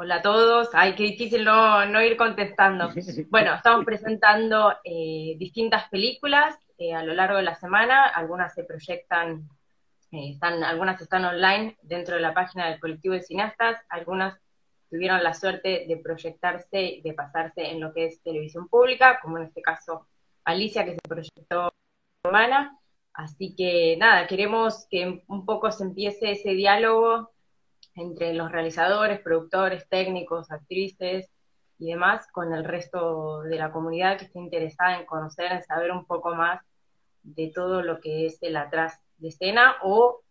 Hola a todos. Ay, qué difícil no, ir contestando. Bueno, estamos presentando eh, distintas películas eh, a lo largo de la semana. Algunas se proyectan, eh, están, algunas están online dentro de la página del colectivo de cineastas, algunas tuvieron la suerte de proyectarse y de pasarse en lo que es televisión pública, como en este caso Alicia, que se proyectó semana. Así que nada, queremos que un poco se empiece ese diálogo entre los realizadores, productores, técnicos, actrices y demás, con el resto de la comunidad que esté interesada en conocer, en saber un poco más de todo lo que es el atrás de escena o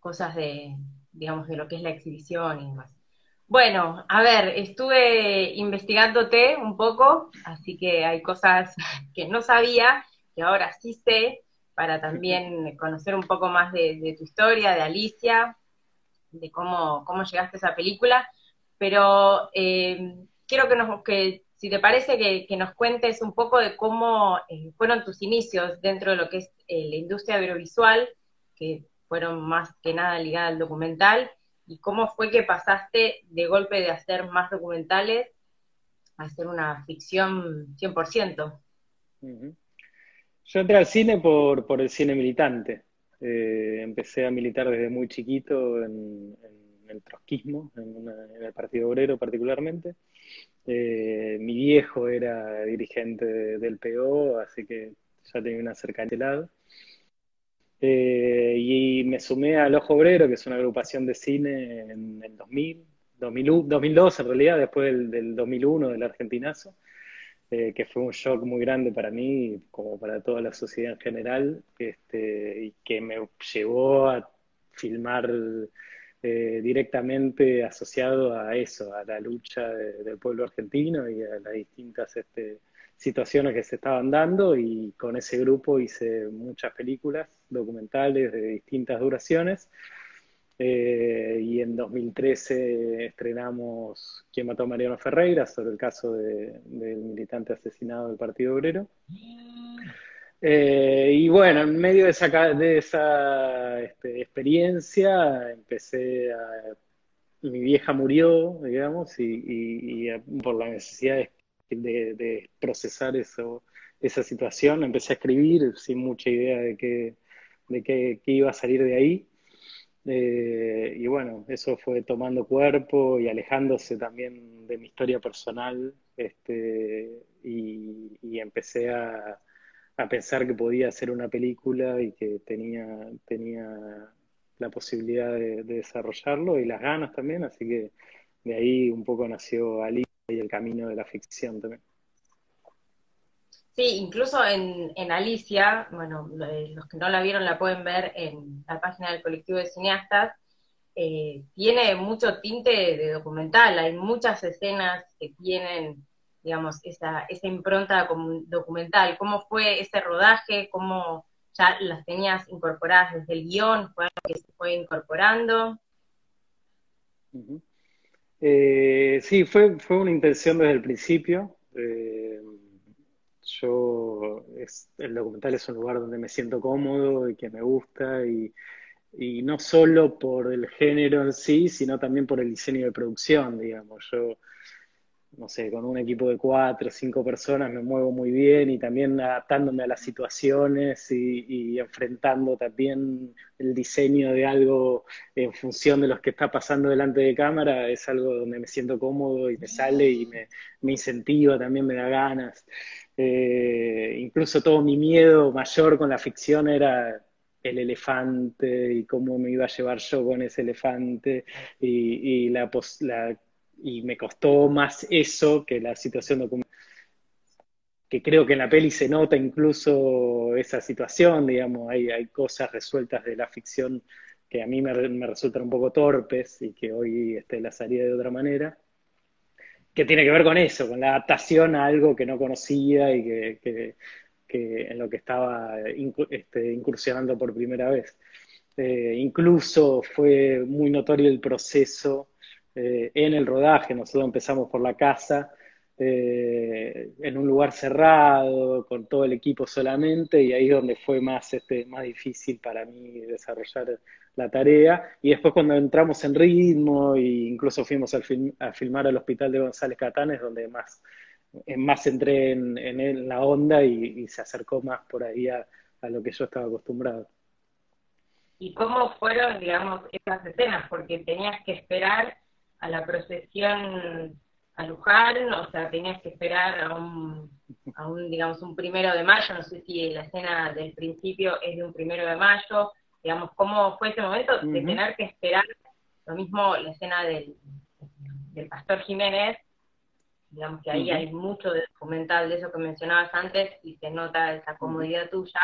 cosas de, digamos, de lo que es la exhibición y demás. Bueno, a ver, estuve investigándote un poco, así que hay cosas que no sabía, que ahora sí sé, para también conocer un poco más de, tu historia, de Alicia, de cómo, cómo llegaste a esa película, pero eh, quiero que, nos, que, si te parece, que, nos cuentes un poco de cómo eh, fueron tus inicios dentro de lo que es eh, la industria audiovisual, que fueron más que nada ligadas al documental, y cómo fue que pasaste de golpe de hacer más documentales a hacer una ficción 100%. Yo entré al cine por, por el cine militante. Eh, empecé a militar desde muy chiquito en, el trotskismo, en, el Partido Obrero particularmente. Eh, mi viejo era dirigente del PO, así que ya tenía una cercanía. Eh, y me sumé al Ojo Obrero, que es una agrupación de cine en el 2000, 2002 en realidad, después del, del 2001 del Argentinazo. Eh, que fue un shock muy grande para mí, como para toda la sociedad en general, este, y que me llevó a filmar eh, directamente asociado a eso, a la lucha del pueblo argentino y a las distintas este, situaciones que se estaban dando, y con ese grupo hice muchas películas documentales de distintas duraciones. Eh, y en 2013 estrenamos ¿Quién mató a Mariano Ferreira? sobre el caso del militante asesinado del Partido Obrero. Eh, y bueno, en medio de esa, de esa este, experiencia empecé a... Mi vieja murió, digamos, y, por la necesidad de, procesar eso, esa situación empecé a escribir sin mucha idea de qué de qué iba a salir de ahí. Eh, y bueno, eso fue tomando cuerpo y alejándose también de mi historia personal, este, y, empecé a, pensar que podía hacer una película y que tenía, tenía la posibilidad de, desarrollarlo y las ganas también, así que de ahí un poco nació Alicia y el camino de la ficción también. Sí, incluso en, Alicia, bueno, los que no la vieron la pueden ver en la página del colectivo de cineastas, eh, tiene mucho tinte de documental, hay muchas escenas que tienen, digamos, esa, esa impronta documental. ¿Cómo fue ese rodaje? ¿Cómo ya las tenías incorporadas desde el guion? ¿Fue algo que se fue incorporando? Eh, sí, fue, fue una intención desde el principio. Eh, yo, el documental es un lugar donde me siento cómodo y que me gusta, y, y no solo por el género en sí, sino también por el diseño de producción, digamos. Yo, no sé, con un equipo de cuatro cinco personas me muevo muy bien y también adaptándome a las situaciones y, y, enfrentando también el diseño de algo en función de lo que está pasando delante de cámara es algo donde me siento cómodo y me sale y me, me incentiva, también me da ganas. Eh, incluso todo mi miedo mayor con la ficción era el elefante y cómo me iba a llevar yo con ese elefante. Y, la, y me costó más eso que la situación documental que creo que en la peli se nota incluso esa situación, digamos, hay, hay cosas resueltas de la ficción que a mí me, me resultan un poco torpes y que hoy este, las haría de otra manera que tiene que ver con eso, con la adaptación a algo que no conocía y que, en lo que estaba este, incursionando por primera vez. Eh, incluso fue muy notorio el proceso eh, en el rodaje, nosotros empezamos por la casa, eh, en un lugar cerrado, con todo el equipo solamente, y ahí es donde fue más, este, más difícil para mí desarrollar la tarea. Y después cuando entramos en ritmo, e incluso fuimos a, a filmar al hospital de González Catanes, donde más, más entré en, en la onda y, se acercó más por ahí a, a lo que yo estaba acostumbrado. ¿Y cómo fueron, digamos, esas escenas? Porque tenías que esperar a la procesión a Luján, o sea, tenías que esperar a un, a un, digamos, un primero de mayo, no sé si la escena del principio es de un primero de mayo, digamos, ¿cómo fue ese momento de tener que esperar? Lo mismo la escena del, del Pastor Jiménez, digamos que ahí hay mucho de documental de eso que mencionabas antes y se nota esa comodidad tuya,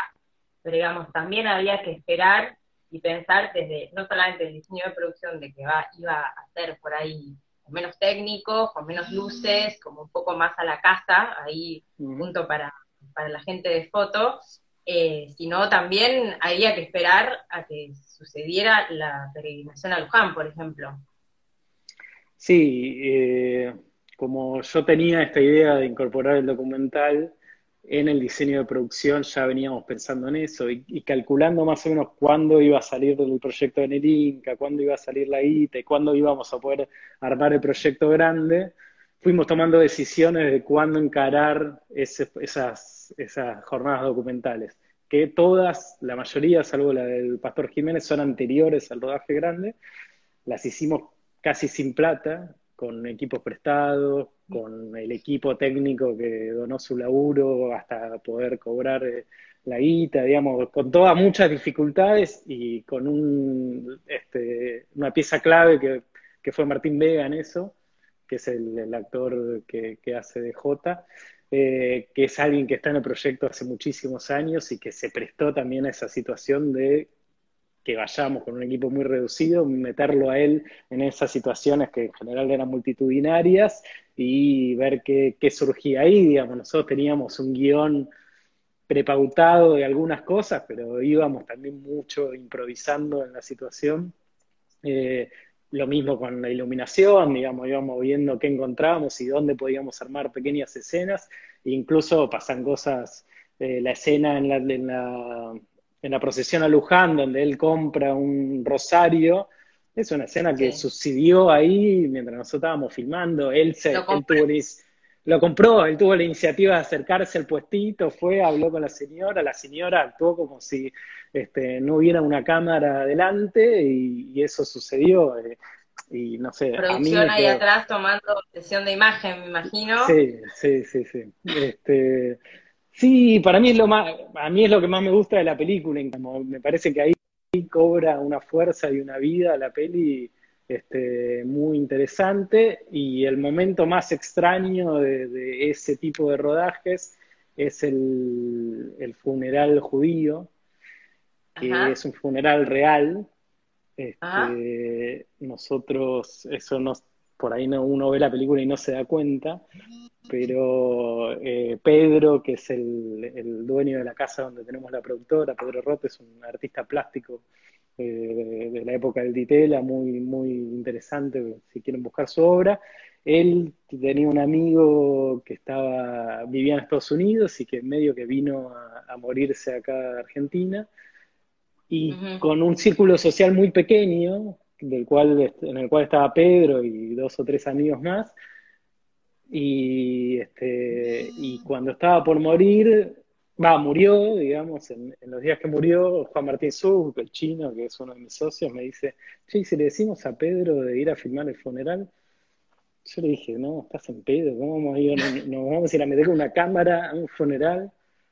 pero digamos, también había que esperar y pensar desde, no solamente el diseño de producción de que va, iba a ser por ahí menos técnico, con menos luces, como un poco más a la casa, ahí punto para, para la gente de foto, eh, sino también había que esperar a que sucediera la peregrinación a Luján, por ejemplo. Sí, eh, como yo tenía esta idea de incorporar el documental, en el diseño de producción ya veníamos pensando en eso y, calculando más o menos cuándo iba a salir el proyecto de Nerinca, cuándo iba a salir la ITA y cuándo íbamos a poder armar el proyecto grande, fuimos tomando decisiones de cuándo encarar esas, esas jornadas documentales, que todas, la mayoría, salvo la del Pastor Jiménez, son anteriores al rodaje grande, las hicimos casi sin plata, con equipos prestados, con el equipo técnico que donó su laburo hasta poder cobrar eh, la guita, digamos, con todas muchas dificultades y con un, este, una pieza clave que, fue Martín Vega en eso, que es el, actor que, que, hace de J, eh, que es alguien que está en el proyecto hace muchísimos años y que se prestó también a esa situación de que vayamos con un equipo muy reducido, meterlo a él en esas situaciones que en general eran multitudinarias y ver qué, surgía ahí. Digamos, nosotros teníamos un guion prepautado de algunas cosas, pero íbamos también mucho improvisando en la situación. Eh, lo mismo con la iluminación, digamos, íbamos viendo qué encontrábamos y dónde podíamos armar pequeñas escenas, incluso pasan cosas, eh, la escena en la procesión a Luján, donde él compra un rosario. Es una escena que sucedió ahí mientras nosotros estábamos filmando. Él, se, lo, tuvo, lo compró, él tuvo la iniciativa de acercarse al puestito, fue, habló con la señora, la señora actuó como si este, no hubiera una cámara adelante y, eso sucedió. Eh, y no sé. Producción ahí atrás tomando sesión de imagen, me imagino. Sí, sí, sí, sí. Este, Sí, para mí es lo más, a mí es lo que más me gusta de la película, me parece que ahí cobra una fuerza y una vida la peli este, muy interesante y el momento más extraño de, ese tipo de rodajes es el, funeral judío, que es un funeral real. Este, nosotros, eso nos, por ahí no, uno ve la película y no se da cuenta, pero eh, Pedro, que es el, dueño de la casa donde tenemos la productora, Pedro Rote, es un artista plástico eh, de, la época del Ditela, muy, muy interesante si quieren buscar su obra. Él tenía un amigo que estaba, vivía en Estados Unidos y que medio que vino a, morirse acá a Argentina, y con un círculo social muy pequeño, del cual, en el cual estaba Pedro y dos o tres amigos más, y, este, y cuando estaba por morir, va, murió, digamos, en, los días que murió, Juan Martín Zug, el chino, que es uno de mis socios, me dice, che, si le decimos a Pedro de ir a filmar el funeral, yo le dije, no, estás en Pedro, ¿cómo vamos a ir, nos vamos a ir a meter una cámara a un funeral?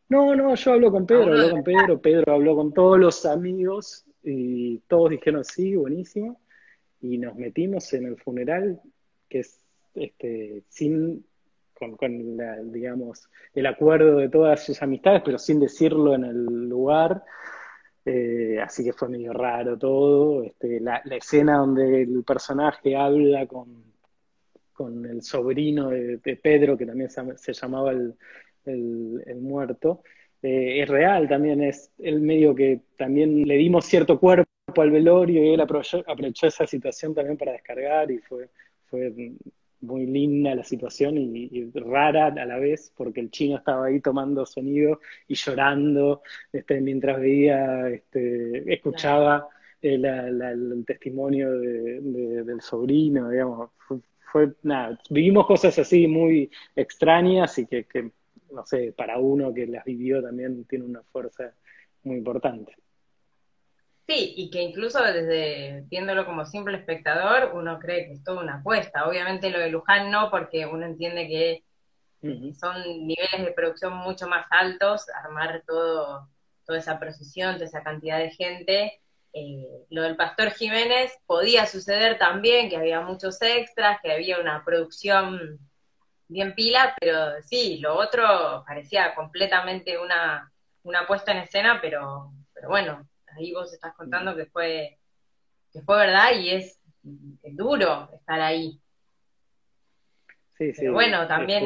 No, no, yo hablo con Pedro, habló con Pedro, Pedro habló con todos los amigos y todos dijeron sí, buenísimo, y nos metimos en el funeral, que es este, sin, con, digamos, el acuerdo de todas sus amistades, pero sin decirlo en el lugar. Eh, así que fue medio raro todo. Este, la, escena donde el personaje habla con, con el sobrino de, Pedro, que también se, llamaba el, el, muerto, eh, es real también. Es el medio que también le dimos cierto cuerpo al velorio y él aprovechó, aprovechó esa situación también para descargar y fue, fue muy linda la situación y, rara a la vez, porque el chino estaba ahí tomando sonido y llorando este, mientras veía, este, escuchaba eh, el testimonio del sobrino, digamos. Fue, nada, vivimos cosas así muy extrañas y que, que, no sé, para uno que las vivió también tiene una fuerza muy importante. Sí, y que incluso desde viéndolo como simple espectador, uno cree que es toda una apuesta. Obviamente lo de Luján no, porque uno entiende que son niveles de producción mucho más altos, armar todo, toda esa procesión, toda esa cantidad de gente. Eh, lo del Pastor Jiménez podía suceder también, que había muchos extras, que había una producción bien pila, pero sí, lo otro parecía completamente una, una puesta en escena, pero, pero bueno, ahí vos estás contando que fue, que fue verdad y es, duro estar ahí. Sí, sí. Pero bueno, también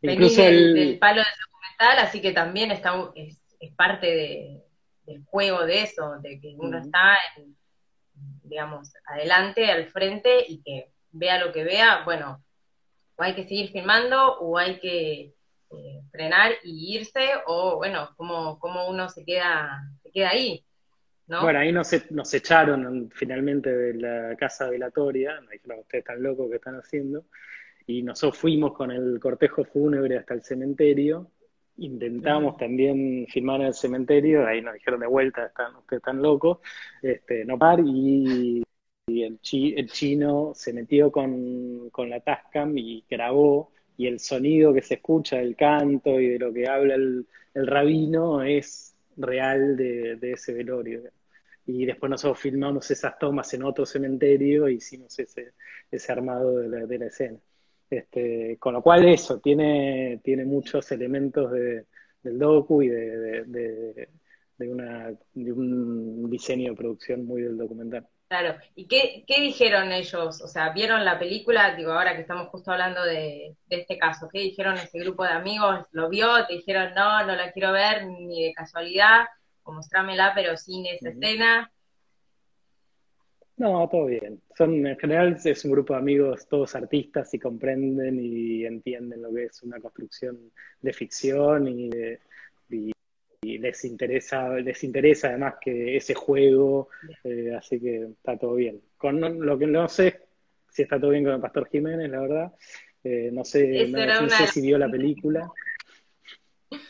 Incluso el... del, palo del documental, así que también está, es, parte del juego de eso, de que uno está, digamos, adelante, al frente y que vea lo que vea, bueno, o hay que seguir filmando o hay que eh, frenar y irse, o bueno, como, como uno se queda, se queda ahí. ¿no? Bueno, ahí nos, nos echaron finalmente de la casa velatoria, nos dijeron, ustedes están locos, ¿qué están haciendo? Y nosotros fuimos con el cortejo fúnebre hasta el cementerio, intentamos también filmar en el cementerio, ahí nos dijeron de vuelta, están, ustedes están locos, este, no par, y, el, el, chino se metió con, la Tascam y grabó y el sonido que se escucha del canto y de lo que habla el, rabino es real de, ese velorio. Y después nosotros filmamos esas tomas en otro cementerio e hicimos ese, armado de la, escena. Este, con lo cual eso, tiene, muchos elementos de, del docu y de, de, una, de un diseño de producción muy del documental. Claro, ¿y qué, qué, dijeron ellos? O sea, ¿vieron la película? Digo, ahora que estamos justo hablando de, este caso, ¿qué dijeron ese grupo de amigos? ¿Lo vio? ¿Te dijeron, no, no la quiero ver ni de casualidad? O mostrámela, pero sin esa escena. No, todo bien. Son, en general es un grupo de amigos, todos artistas y comprenden y entienden lo que es una construcción de ficción y, de, y les interesa, les interesa además que ese juego, eh, así que está todo bien. Con lo que no sé si está todo bien con el Pastor Jiménez, la verdad, eh, no sé, no, sé si vio la película.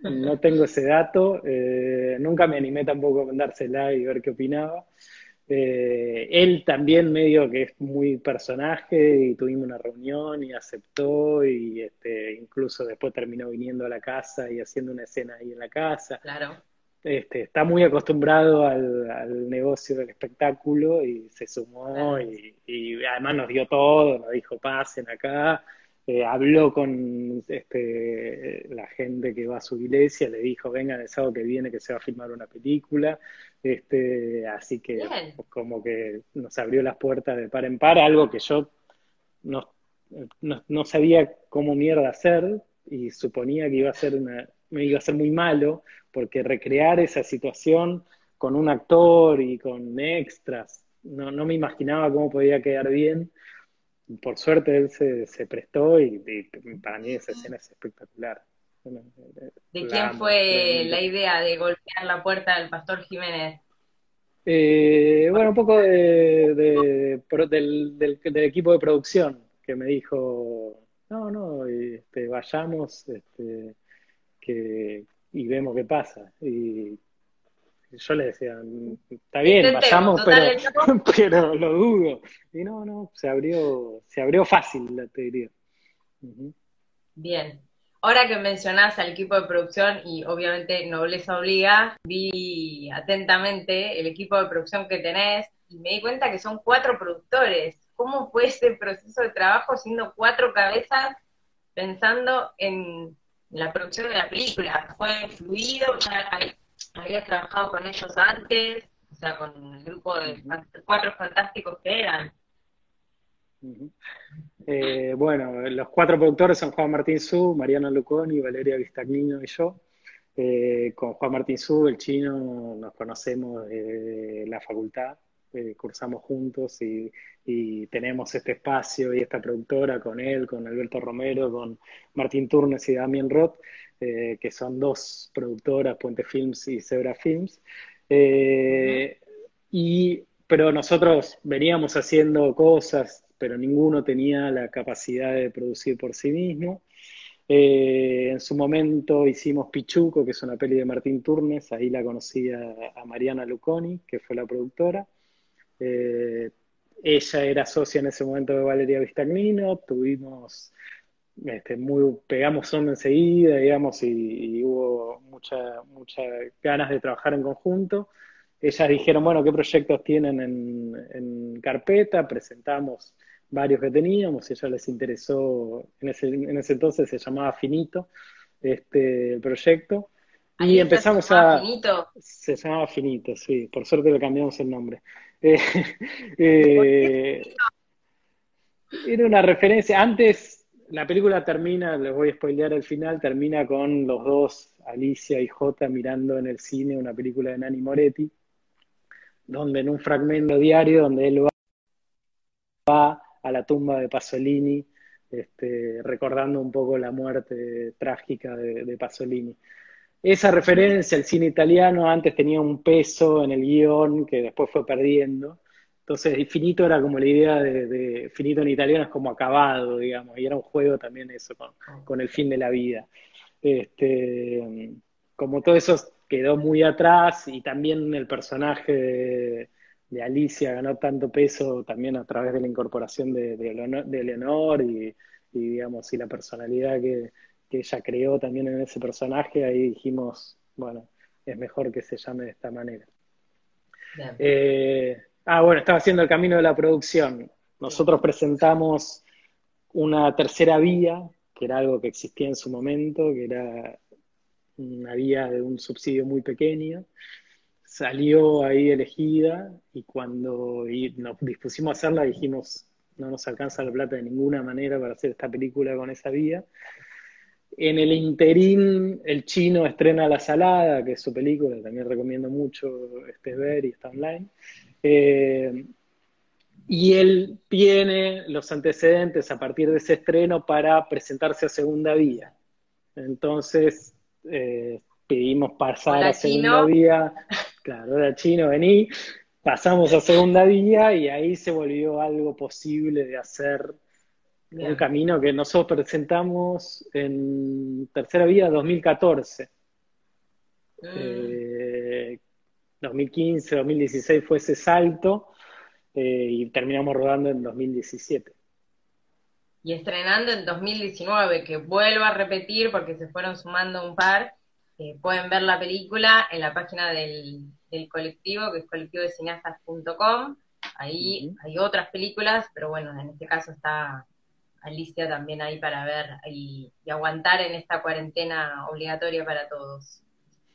No tengo ese dato, eh, nunca me animé tampoco a mandársela y ver qué opinaba. Eh, él también medio que es muy personaje y tuvimos una reunión y aceptó y este, incluso después terminó viniendo a la casa y haciendo una escena ahí en la casa. Claro. Este, está muy acostumbrado al, negocio del espectáculo y se sumó y, y, además nos dio todo, nos dijo pasen acá, eh, habló con este, la gente que va a su iglesia, le dijo, vengan el sábado que viene que se va a filmar una película, este, así que como que nos abrió las puertas de par en par, algo que yo no, no, sabía cómo mierda hacer y suponía que iba a ser una, me iba a ser muy malo, porque recrear esa situación con un actor y con extras, no, no me imaginaba cómo podía quedar bien por suerte él se, se prestó y, para mí esa escena es espectacular. ¿De quién fue la idea de golpear la puerta del pastor Jiménez? Eh, bueno, un poco de, del, del, equipo de producción que me dijo, no, no, este, vayamos este, que, y vemos qué pasa. Y yo le decía, está bien, vayamos, pero, pero lo dudo. Y no, no, se abrió, se abrió fácil, te diría. Bien. Ahora que mencionás al equipo de producción y obviamente Nobleza Obliga, vi atentamente el equipo de producción que tenés y me di cuenta que son cuatro productores. ¿Cómo fue ese proceso de trabajo siendo cuatro cabezas pensando en la producción de la película? ¿Fue fluido? ¿Ya habías trabajado con ellos antes, o sea, con el grupo de cuatro fantásticos que eran. Eh, bueno, los cuatro productores son Juan Martín Su, Mariana Luconi, Valeria Vistagnino y yo. Eh, con Juan Martín Su, el chino, nos conocemos de la facultad, eh, cursamos juntos y, tenemos este espacio y esta productora con él, con Alberto Romero, con Martín Turnes y Damien Roth, eh, que son dos productoras, Puente Films y Zebra Films. Eh, y, pero nosotros veníamos haciendo cosas, pero ninguno tenía la capacidad de producir por sí mismo. en su momento hicimos Pichuco, que es una peli de Martín Turnes, ahí la conocí a, a Mariana Luconi, que fue la productora. Eh, ella era socia en ese momento de Valeria Vistagnino, tuvimos, este, muy, pegamos onda enseguida, digamos, y, hubo muchas mucha ganas de trabajar en conjunto. Ellas dijeron, bueno, ¿qué proyectos tienen en, carpeta? Presentamos varios que teníamos, y a ella les interesó, en ese, en ese entonces se llamaba Finito, este el proyecto. Y empezamos a... Finito. Se llamaba Finito, sí, por suerte le cambiamos el nombre. Eh, eh, era una referencia. Antes, la película termina, les voy a spoilear el final, termina con los dos, Alicia y Jota, mirando en el cine una película de Nani Moretti, donde en un fragmento diario, donde él va a la tumba de Pasolini, este, recordando un poco la muerte trágica de Pasolini esa referencia al cine italiano antes tenía un peso en el guion que después fue perdiendo. Entonces, finito era como la idea de, finito en italiano es como acabado, digamos, y era un juego también eso con, el fin de la vida. Este, como todo eso quedó muy atrás y también el personaje de, Alicia ganó tanto peso también a través de la incorporación de, de, Leonor y, y, digamos, y la personalidad que, que ella creó también en ese personaje, ahí dijimos, bueno, es mejor que se llame de esta manera. Eh, ah, bueno, estaba haciendo el camino de la producción. Nosotros presentamos una tercera vía, que era algo que existía en su momento, que era una vía de un subsidio muy pequeño. Salió ahí elegida y cuando nos dispusimos a hacerla dijimos, no nos alcanza la plata de ninguna manera para hacer esta película con esa vía. En el interín, el chino estrena La Salada, que es su película, también recomiendo mucho este ver y está online. Eh, y él tiene los antecedentes a partir de ese estreno para presentarse a segunda vía. Entonces eh, pedimos pasar a segunda vía. Claro, era chino, vení. Pasamos a segunda vía y ahí se volvió algo posible de hacer un camino que nosotros presentamos en Tercera Vía 2014. 2015, 2016 fue ese salto eh, y terminamos rodando en 2017. Y estrenando en 2019, que vuelvo a repetir porque se fueron sumando un par. Eh, pueden ver la película en la página del, colectivo, que es colectivodecineastas.com. Ahí hay otras películas, pero bueno, en este caso está Alicia también ahí para ver y, aguantar en esta cuarentena obligatoria para todos.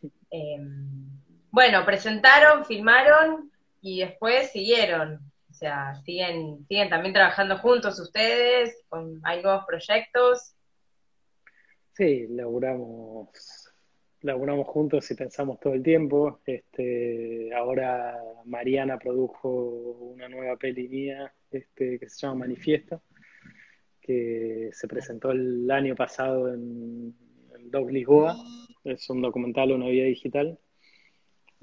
Em, bueno, presentaron, filmaron y después siguieron. O sea, siguen, siguen también trabajando juntos ustedes, con, hay nuevos proyectos. Sí, laburamos, laburamos juntos y pensamos todo el tiempo. Este, ahora Mariana produjo una nueva peli mía este, que se llama Manifiesto que se presentó el año pasado en Doc Lisboa. Es un documental, una vida digital.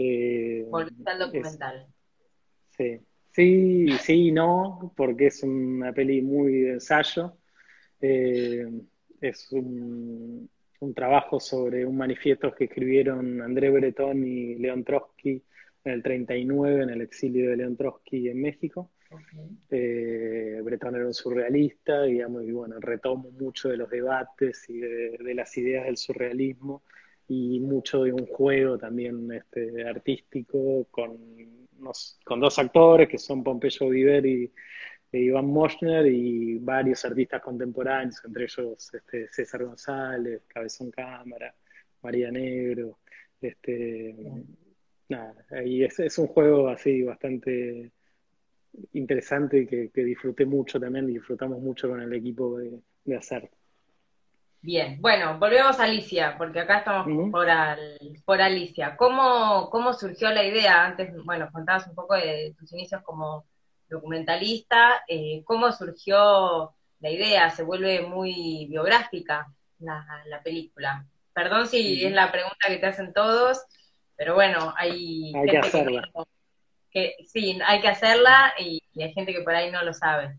Eh, al documental. sí, sí, sí no, porque es una peli muy de ensayo. Eh, es un, un, trabajo sobre un manifiesto que escribieron André Breton y León Trotsky en el 39, en el exilio de León Trotsky en México. Eh, Breton era un surrealista, digamos, y bueno, retomo mucho de los debates y de, las ideas del surrealismo y mucho de un juego también este, artístico con, con dos actores que son Pompeyo Viver y e Iván Moschner y varios artistas contemporáneos, entre ellos este, César González, Cabezón Cámara, María Negro. Este, nada, y es, es un juego así bastante interesante que, que disfruté mucho también, disfrutamos mucho con el equipo de, hacer. Bien, bueno, volvemos a Alicia, porque acá estamos por, por Alicia. ¿Cómo, ¿Cómo surgió la idea? Antes, bueno, contabas un poco de tus inicios como documentalista. Eh, ¿Cómo surgió la idea? ¿Se vuelve muy biográfica la, la película? Perdón si es la pregunta que te hacen todos, pero bueno, hay... Hay que hacerla. Que, sí, hay que hacerla y, hay gente que por ahí no lo sabe.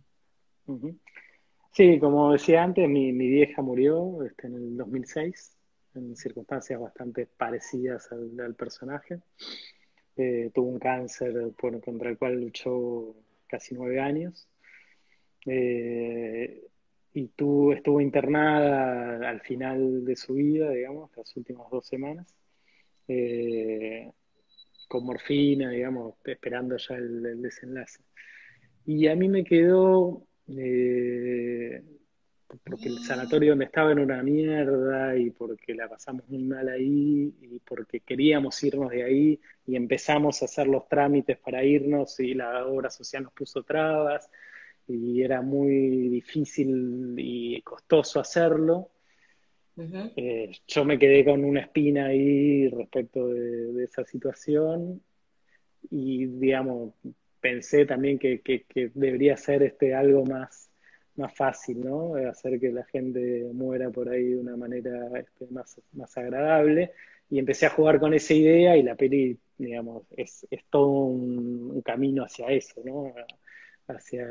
Sí, como decía antes, mi, vieja murió este, en el 2006, en circunstancias bastante parecidas al, personaje. Eh, tuvo un cáncer contra el cual luchó casi nueve años. Eh, y tú, estuvo internada al final de su vida, digamos, las últimas dos semanas, eh, con morfina, digamos, esperando ya el desenlace. Y a mí me quedó eh, porque el sanatorio donde estaba en una mierda y porque la pasamos muy mal ahí y porque queríamos irnos de ahí y empezamos a hacer los trámites para irnos y la obra social nos puso trabas y era muy difícil y costoso hacerlo. Eh, yo me quedé con una espina ahí respecto de esa situación y, digamos, pensé también que, debería ser este algo más, más fácil, ¿no? Hacer que la gente muera por ahí de una manera este, más, más agradable. Y empecé a jugar con esa idea y la peli, digamos, es, es todo un, camino hacia eso, ¿no? Hacia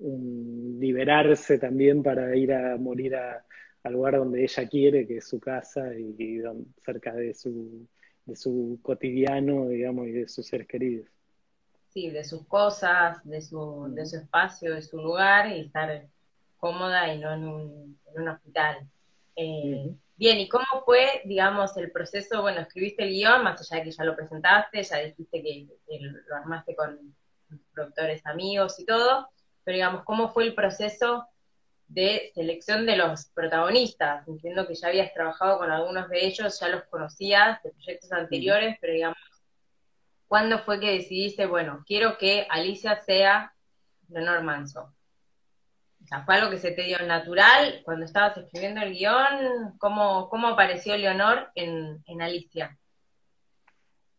un liberarse también para ir a morir al lugar donde ella quiere, que es su casa y, cerca de su, de su cotidiano, digamos, y de sus seres queridos sí, de sus cosas, de su, de su espacio, de su lugar y estar cómoda y no en un, en un hospital. Eh, bien, ¿y cómo fue, digamos, el proceso? Bueno, escribiste el guion, más allá de que ya lo presentaste, ya dijiste que, lo armaste con productores amigos y todo, pero digamos, ¿cómo fue el proceso de selección de los protagonistas? Entiendo que ya habías trabajado con algunos de ellos, ya los conocías de proyectos anteriores, pero digamos, ¿Cuándo fue que decidiste, bueno, quiero que Alicia sea Leonor Manso? O sea, ¿fue algo que se te dio natural cuando estabas escribiendo el guion? ¿Cómo, cómo apareció Leonor en, Alicia?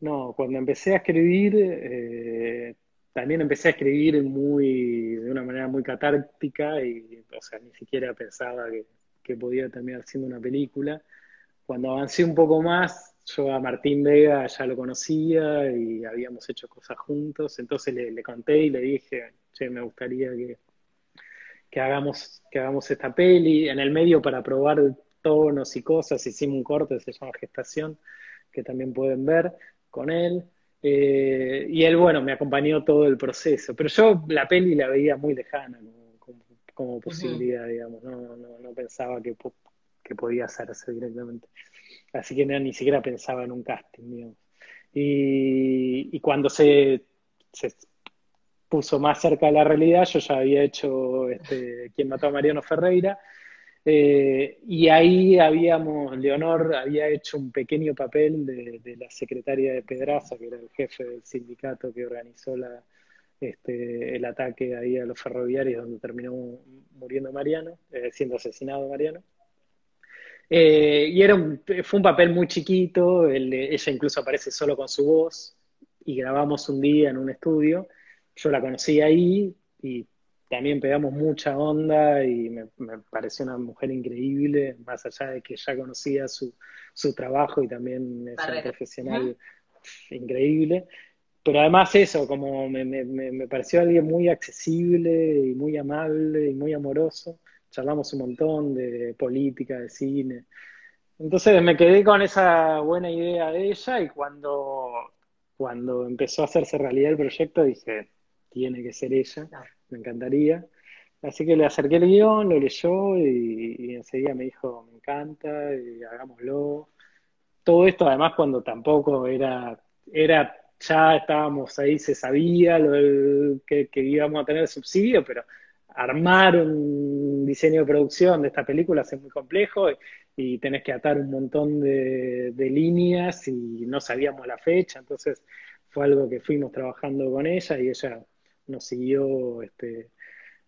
No, cuando empecé a escribir, eh, también empecé a escribir muy, de una manera muy catártica y, o sea, ni siquiera pensaba que, que podía terminar siendo una película. Cuando avancé un poco más, yo a Martín Vega ya lo conocía y habíamos hecho cosas juntos, entonces le, conté y le dije, che, me gustaría que, que, hagamos, que hagamos esta peli. En el medio para probar tonos y cosas hicimos un corte, se llama Gestación, que también pueden ver con él. Eh, y él, bueno, me acompañó todo el proceso, pero yo la peli la veía muy lejana como, posibilidad, digamos, no, no, no pensaba que, que podía hacerse directamente. Así que ni siquiera pensaba en un casting, digamos. Y, cuando se, puso más cerca de la realidad, yo ya había hecho este, Quien mató a Mariano Ferreira, eh, y ahí habíamos, Leonor había hecho un pequeño papel de, la secretaria de Pedraza, que era el jefe del sindicato que organizó la, este, el ataque ahí a los ferroviarios donde terminó muriendo Mariano, eh, siendo asesinado Mariano. Eh, y era fue un papel muy chiquito, ella incluso aparece solo con su voz, y grabamos un día en un estudio. Yo la conocí ahí y también pegamos mucha onda y me, pareció una mujer increíble, más allá de que ya conocía su, su trabajo y también es un profesional increíble. Pero además eso, como me, me, me pareció alguien muy accesible y muy amable y muy amoroso charlamos un montón de política, de cine. Entonces me quedé con esa buena idea de ella y cuando, cuando empezó a hacerse realidad el proyecto dije, tiene que ser ella, me encantaría. Así que le acerqué el guion, lo leyó y, enseguida me dijo, me encanta, y hagámoslo. Todo esto además cuando tampoco era, era ya estábamos ahí, se sabía lo que, que íbamos a tener subsidio, pero armar un diseño de producción de esta película es muy complejo y, tenés que atar un montón de, líneas y no sabíamos la fecha, entonces fue algo que fuimos trabajando con ella y ella nos siguió este,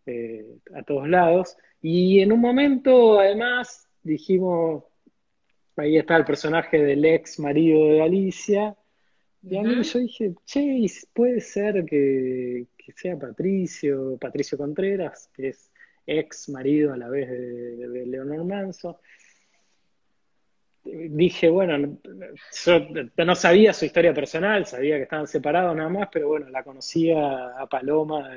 eh, a todos lados. Y en un momento, además, dijimos, ahí está el personaje del ex marido de Alicia, y a mí yo dije, che, puede ser que, sea Patricio, Patricio Contreras, que es ex marido a la vez de, Leonor Manso. Dije, bueno, yo no sabía su historia personal, sabía que estaban separados nada más, pero bueno, la conocía a Paloma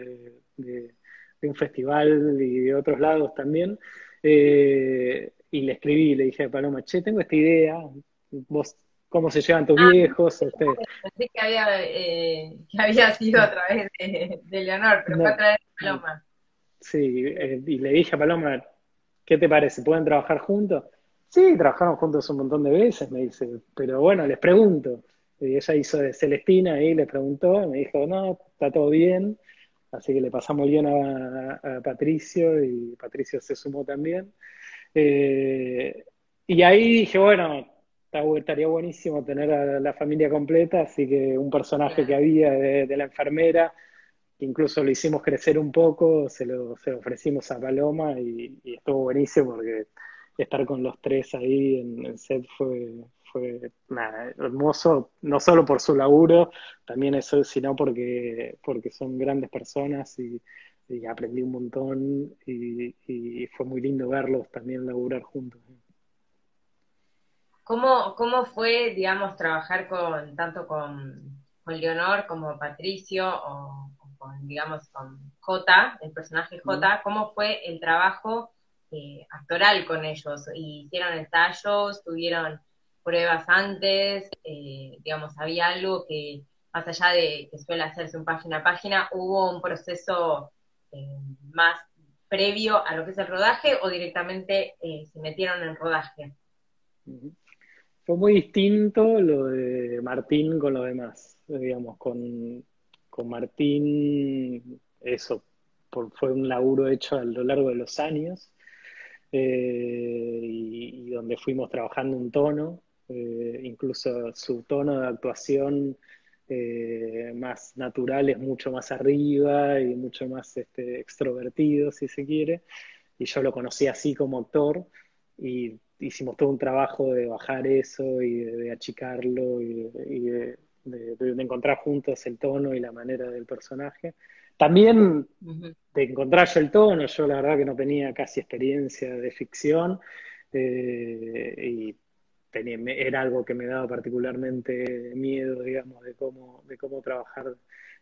de, un festival y de otros lados también. Eh, y le escribí, le dije a Paloma, che, tengo esta idea, vos cómo se llevan tus ah, viejos. Este. Pensé que había, eh, que había sido a través de, Leonor, pero fue a través de Paloma. Sí, eh, y le dije a Paloma, ¿qué te parece? ¿Pueden trabajar juntos? Sí, trabajaron juntos un montón de veces, me dice, pero bueno, les pregunto. Y ella hizo de Celestina ahí, le preguntó, me dijo, no, está todo bien. Así que le pasamos bien a, a Patricio y Patricio se sumó también. Eh, y ahí dije, bueno, estaría buenísimo tener a la familia completa, así que un personaje que había de, la enfermera, incluso lo hicimos crecer un poco, se lo, ofrecimos a Paloma y, estuvo buenísimo porque estar con los tres ahí en, el set fue, fue hermoso, no solo por su laburo, también eso, sino porque, porque son grandes personas y, aprendí un montón y, fue muy lindo verlos también laburar juntos. ¿Cómo, ¿Cómo fue, digamos, trabajar con tanto con, con Leonor como Patricio o, con, digamos, con J, el personaje J? ¿Cómo fue el trabajo eh, actoral con ellos? ¿Hicieron ensayos? ¿Tuvieron pruebas antes? Eh, digamos, ¿había algo que, más allá de que suele hacerse un página a página, hubo un proceso eh, más previo a lo que es el rodaje o directamente se metieron en rodaje? Fue muy distinto lo de Martín con lo demás. Digamos, con, Martín, eso fue un laburo hecho a lo largo de los años eh, y, donde fuimos trabajando un tono, eh, incluso su tono de actuación eh, más natural es mucho más arriba y mucho más este, extrovertido, si se quiere. Y yo lo conocí así como actor y hicimos todo un trabajo de bajar eso y de, achicarlo y, de, encontrar juntos el tono y la manera del personaje. También de encontrar yo el tono, yo la verdad que no tenía casi experiencia de ficción eh, y tenía, era algo que me daba particularmente miedo, digamos, de cómo, de cómo trabajar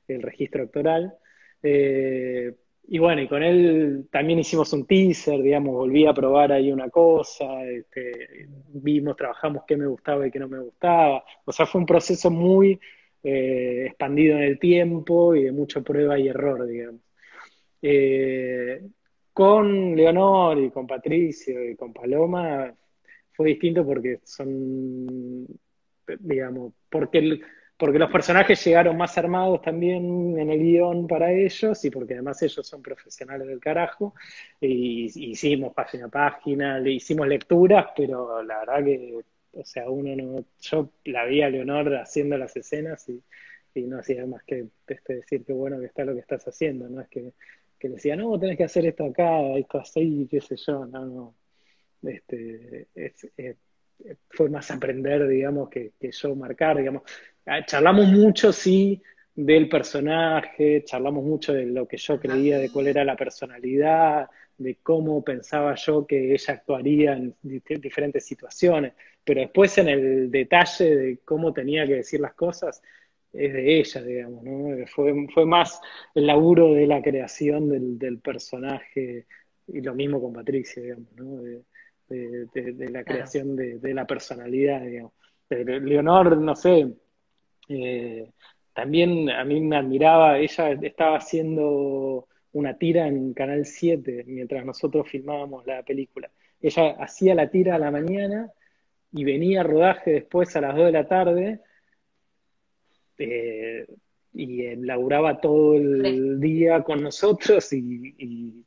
el registro actoral. Eh, y bueno, y con él también hicimos un teaser, digamos, volví a probar ahí una cosa, este, vimos, trabajamos qué me gustaba y qué no me gustaba. O sea, fue un proceso muy eh, expandido en el tiempo y de mucha prueba y error, digamos. Eh, con Leonor y con Patricio y con Paloma fue distinto porque son, digamos, porque el, porque los personajes llegaron más armados también en el guion para ellos y porque además ellos son profesionales del carajo. Y, hicimos página a página, le hicimos lecturas, pero la verdad que, o sea, uno no. Yo la vi a Leonor haciendo las escenas y, no hacía más que este, decir que bueno que está lo que estás haciendo, no es que, que le decía, no, tenés que hacer esto acá, esto así, qué sé yo, no, no. Este, fue más aprender, digamos, que, que yo marcar, digamos charlamos mucho, sí, del personaje, charlamos mucho de lo que yo creía, de cuál era la personalidad, de cómo pensaba yo que ella actuaría en diferentes situaciones, pero después en el detalle de cómo tenía que decir las cosas, es de ella, digamos, ¿no? Fue, fue más el laburo de la creación del, personaje, y lo mismo con Patricia, digamos, ¿no? De, la creación de, la personalidad, digamos. Leonor, no sé, eh, también a mí me admiraba, ella estaba haciendo una tira en Canal 7 mientras nosotros filmábamos la película. Ella hacía la tira a la mañana y venía a rodaje después a las 2 de la tarde eh, y eh, laburaba todo el día con nosotros y,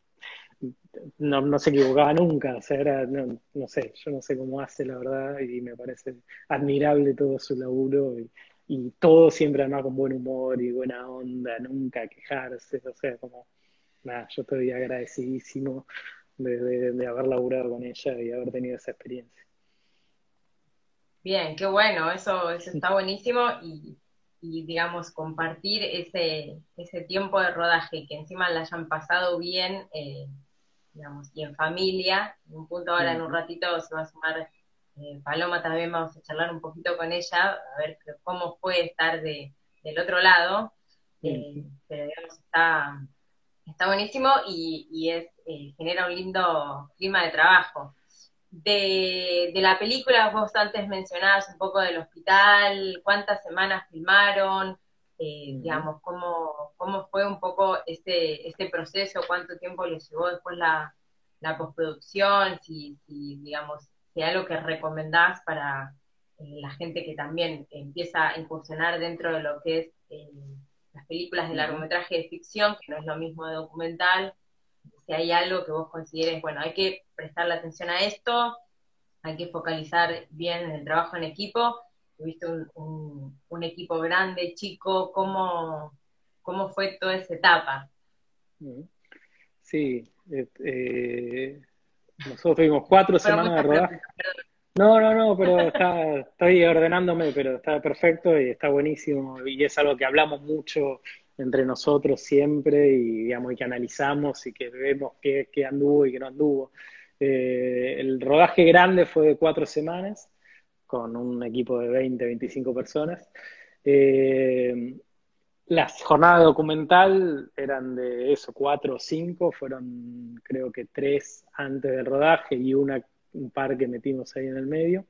no, se equivocaba nunca, o sea, era, no, no, sé, yo no sé cómo hace la verdad y me parece admirable todo su laburo y, y todo siempre además con buen humor y buena onda, nunca quejarse, o sea, como, nada, yo estoy agradecidísimo de, haber laburado con ella y haber tenido esa experiencia. Bien, qué bueno, eso, eso está buenísimo y, digamos, compartir ese, ese tiempo de rodaje que encima la hayan pasado bien, eh, digamos, y en familia, en un punto ahora en un ratito se va a sumar eh, Paloma también, vamos a charlar un poquito con ella, a ver cómo fue estar de, del otro lado, eh, pero digamos, está, está buenísimo y, es, eh, genera un lindo clima de trabajo. De, la película, vos antes mencionabas un poco del hospital, cuántas semanas filmaron, eh, digamos, cómo, cómo fue un poco este, este proceso, cuánto tiempo les llevó después la, la postproducción, si, si, digamos, si hay algo que recomendás para la gente que también empieza a incursionar dentro de lo que es las películas de largometraje de ficción, que no es lo mismo de documental, si hay algo que vos consideres, bueno, hay que prestarle atención a esto, hay que focalizar bien el trabajo en equipo, tuviste un, un, equipo grande, chico, ¿cómo, ¿cómo fue toda esa etapa? Sí, eh, nosotros tuvimos cuatro semanas de rodaje. No, no, no, pero está, estoy ordenándome, pero está perfecto y está buenísimo y es algo que hablamos mucho entre nosotros siempre y digamos y que analizamos y que vemos qué, anduvo y qué no anduvo. Eh, el rodaje grande fue de cuatro semanas con un equipo de 20, 25 personas. Eh, las jornadas documental eran de eso, cuatro o cinco, fueron creo que tres antes del rodaje y una un par que metimos ahí en el medio.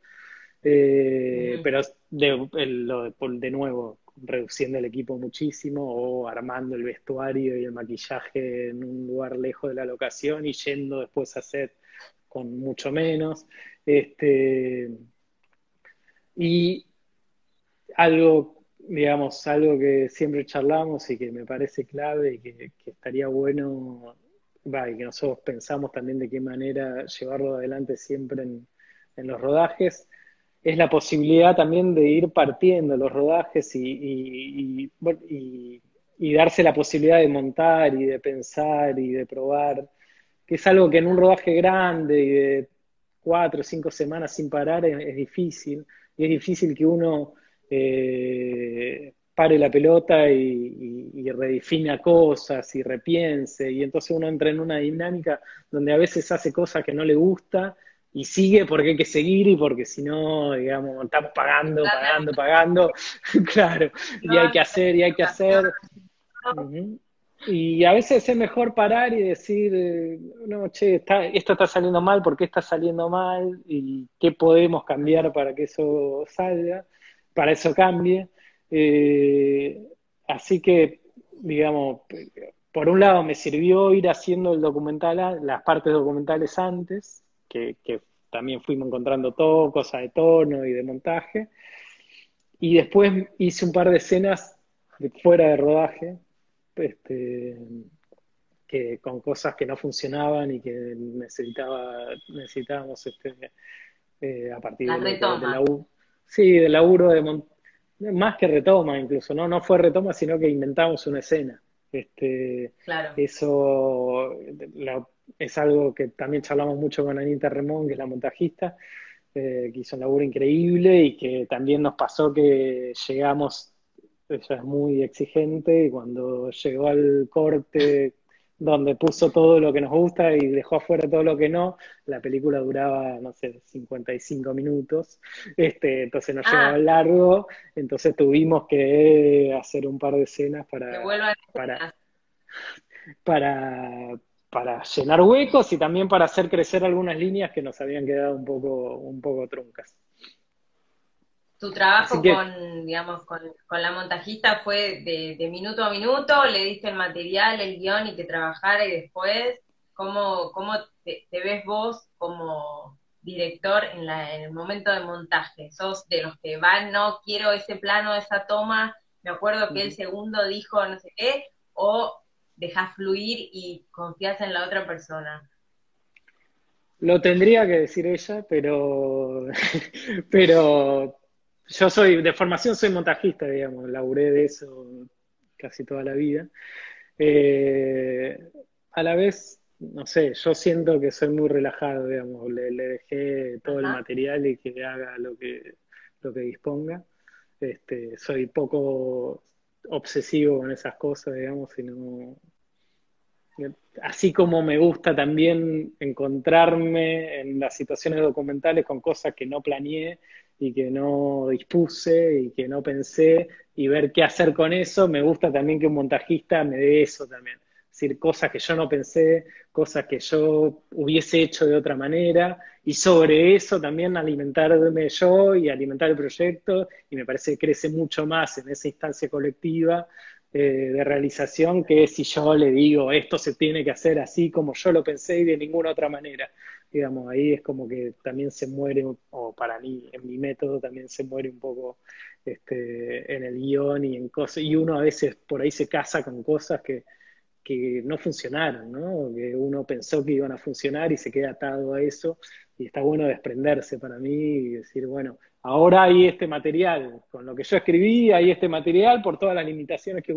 Eh, pero de, de nuevo, reduciendo el equipo muchísimo o armando el vestuario y el maquillaje en un lugar lejos de la locación y yendo después a set con mucho menos. Este, y algo, digamos, algo que siempre charlamos y que me parece clave y que estaría bueno y que nosotros pensamos también de qué manera llevarlo adelante siempre en, los rodajes, es la posibilidad también de ir partiendo los rodajes y, y, darse la posibilidad de montar y de pensar y de probar, que es algo que en un rodaje grande y de cuatro o cinco semanas sin parar es, difícil, y es difícil que uno eh, pare la pelota y, redefina cosas y repiense, y entonces uno entra en una dinámica donde a veces hace cosas que no le gusta y sigue porque hay que seguir y porque si no, digamos, estamos pagando, pagando, pagando, claro, y hay que hacer y hay que hacer. Y a veces es mejor parar y decir, eh, no, che, esto está saliendo mal, ¿por qué está saliendo mal? ¿Y qué podemos cambiar para que eso salga, para eso cambie? Eh, así que, digamos, por un lado me sirvió ir haciendo el documental, las partes documentales antes, que, también fuimos encontrando todo, cosas de tono y de montaje. Y después hice un par de escenas fuera de rodaje, este, que, con cosas que no funcionaban y que necesitaba, necesitábamos este, eh, a partir de, de, la Sí, del laburo de, más que retoma incluso, ¿no? No fue retoma, sino que inventamos una escena. Este, claro. Eso es algo que también charlamos mucho con Anita Remón, que es la montajista, eh, que hizo un laburo increíble y que también nos pasó que llegamos, ella es muy exigente y cuando llegó al corte donde puso todo lo que nos gusta y dejó afuera todo lo que no, la película duraba, no sé, 55 minutos, este, entonces nos llevaba ah. largo, entonces tuvimos que hacer un par de escenas para, para, para, para llenar huecos y también para hacer crecer algunas líneas que nos habían quedado un poco, un poco truncas tu trabajo con, digamos, con, la montajista fue de, minuto a minuto, le diste el material, el guion y que trabajara y después, ¿cómo, cómo te, ves vos como director en, la, en el momento de montaje? ¿Sos de los que van, no quiero ese plano, esa toma, me acuerdo que el segundo dijo no sé qué, o dejas fluir y confías en la otra persona? Lo tendría que decir ella, pero, pero yo soy, de formación soy montajista, digamos, laburé de eso casi toda la vida. Eh, a la vez, no sé, yo siento que soy muy relajado, digamos, le, dejé todo el material y que haga lo que, lo que disponga. Este, soy poco obsesivo con esas cosas, digamos, sino así como me gusta también encontrarme en las situaciones documentales con cosas que no planeé y que no dispuse y que no pensé y ver qué hacer con eso, me gusta también que un montajista me dé eso también. Es decir, cosas que yo no pensé, cosas que yo hubiese hecho de otra manera y sobre eso también alimentarme yo y alimentar el proyecto y me parece que crece mucho más en esa instancia colectiva eh, de realización que si yo le digo esto se tiene que hacer así como yo lo pensé y de ninguna otra manera. Digamos, ahí es como que también se muere, o para mí, en mi método también se muere un poco este, en el guion y en cosas, y uno a veces por ahí se casa con cosas que, que no funcionaron, ¿no? Que uno pensó que iban a funcionar y se queda atado a eso, y está bueno desprenderse para mí y decir, bueno, ahora hay este material, con lo que yo escribí, hay este material por todas las limitaciones que,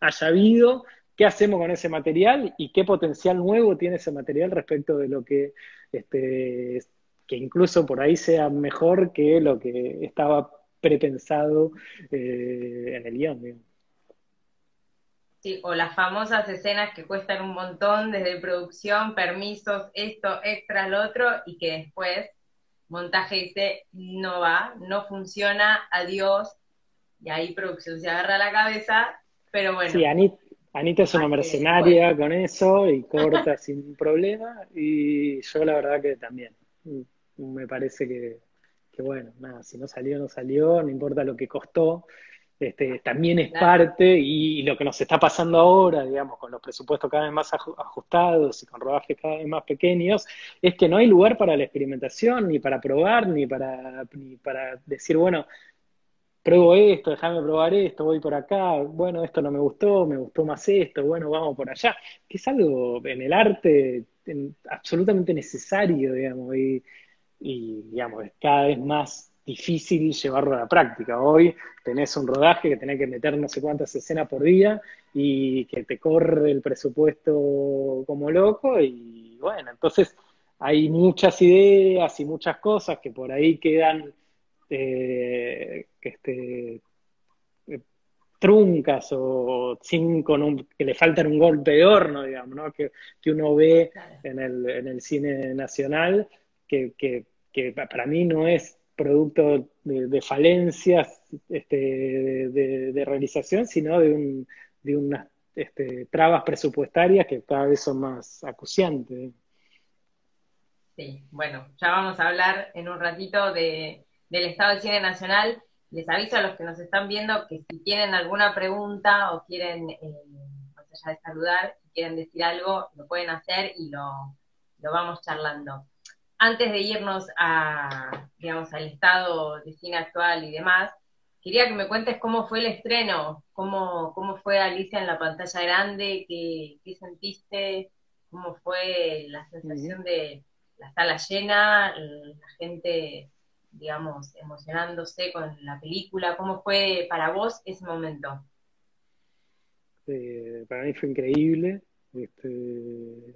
haya habido, ¿qué hacemos con ese material y qué potencial nuevo tiene ese material respecto de lo que, este, que incluso por ahí sea mejor que lo que estaba prepensado eh, en el guion? Sí, o las famosas escenas que cuestan un montón desde producción, permisos, esto, extra, lo otro, y que después montaje dice, no va, no funciona, adiós, y ahí producción se agarra la cabeza, pero bueno. Sí, Anita, es una mercenaria con eso y corta sin problema, y yo la verdad que también, me parece que, que bueno, nada, si no salió, no salió, no importa lo que costó, este, también es parte y, lo que nos está pasando ahora, digamos, con los presupuestos cada vez más ajustados y con rodajes cada vez más pequeños, es que no hay lugar para la experimentación, ni para probar, ni para, ni para decir, bueno, pruebo esto, déjame probar esto, voy por acá, bueno, esto no me gustó, me gustó más esto, bueno, vamos por allá, que es algo en el arte absolutamente necesario, digamos, y, y digamos, cada vez más difícil llevarlo a la práctica. Hoy tenés un rodaje que tenés que meter no sé cuántas escenas por día y que te corre el presupuesto como loco y bueno, entonces hay muchas ideas y muchas cosas que por ahí quedan eh, este, eh, truncas o que le faltan un golpe de horno, digamos, ¿no? que, que uno ve en el, en el cine nacional, que, que, que para mí no es producto de, falencias este, de, realización, sino de, un, de unas este, trabas presupuestarias que cada vez son más acuciantes. Sí, bueno, ya vamos a hablar en un ratito de, del estado del cine nacional. Les aviso a los que nos están viendo que si tienen alguna pregunta o quieren, eh, más allá de saludar, si quieren decir algo, lo pueden hacer y lo, lo vamos charlando antes de irnos a, digamos, al estado de cine actual y demás, quería que me cuentes cómo fue el estreno, cómo, cómo fue Alicia en la pantalla grande, qué, sentiste, cómo fue la sensación de la sala llena, la gente, digamos, emocionándose con la película, cómo fue para vos ese momento. Eh, para mí fue increíble, este,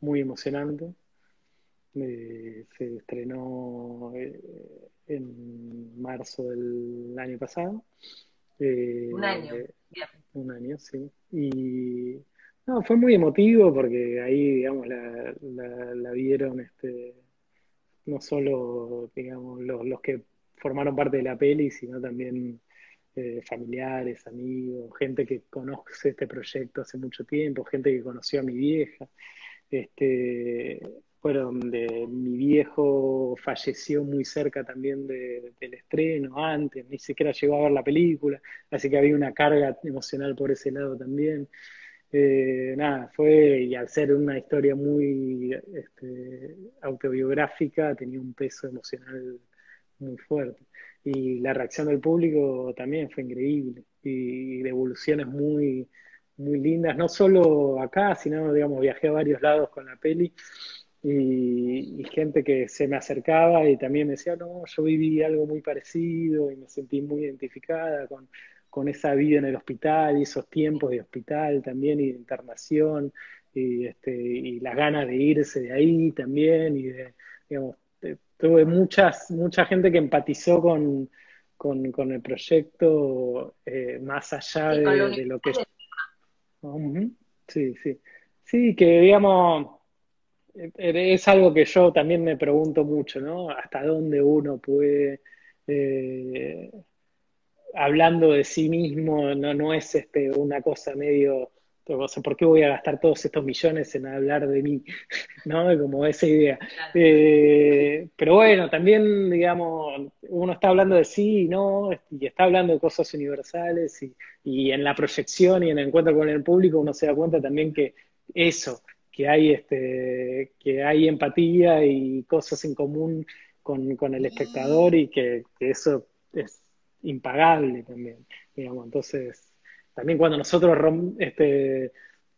muy emocionante se estrenó eh, en marzo del año pasado. Eh, un año. Un año, sí. Y no, fue muy emotivo porque ahí, digamos, la, la, vieron este, no solo, digamos, los, los, que formaron parte de la peli, sino también eh, familiares, amigos, gente que conoce este proyecto hace mucho tiempo, gente que conoció a mi vieja. Este, fueron de mi viejo falleció muy cerca también del estreno antes, ni siquiera llegó a ver la película, así que había una carga emocional por ese lado también. Eh, nada, fue, y al ser una historia muy este, autobiográfica, tenía un peso emocional muy fuerte. Y la reacción del público también fue increíble, y, devoluciones muy, muy lindas, no solo acá, sino, digamos, viajé a varios lados con la peli y, gente que se me acercaba y también me decía, no, yo viví algo muy parecido y me sentí muy identificada con, con esa vida en el hospital y esos tiempos de hospital también y de internación. y, este, y las ganas de irse de ahí también, y de, digamos, tuve muchas, mucha gente que empatizó con, con, el proyecto eh, más allá de, lo que... Sí, sí. Sí, que digamos, es algo que yo también me pregunto mucho, ¿no? Hasta dónde uno puede, eh, hablando de sí mismo, no, no es este, una cosa medio ¿por qué voy a gastar todos estos millones en hablar de mí? ¿No? Como esa idea. Eh, pero bueno, también, digamos, uno está hablando de sí y no, y está hablando de cosas universales, y, y en la proyección y en el encuentro con el público uno se da cuenta también que eso, que hay, este, que hay empatía y cosas en común con, con el espectador y que, eso es impagable también, entonces también cuando nosotros este,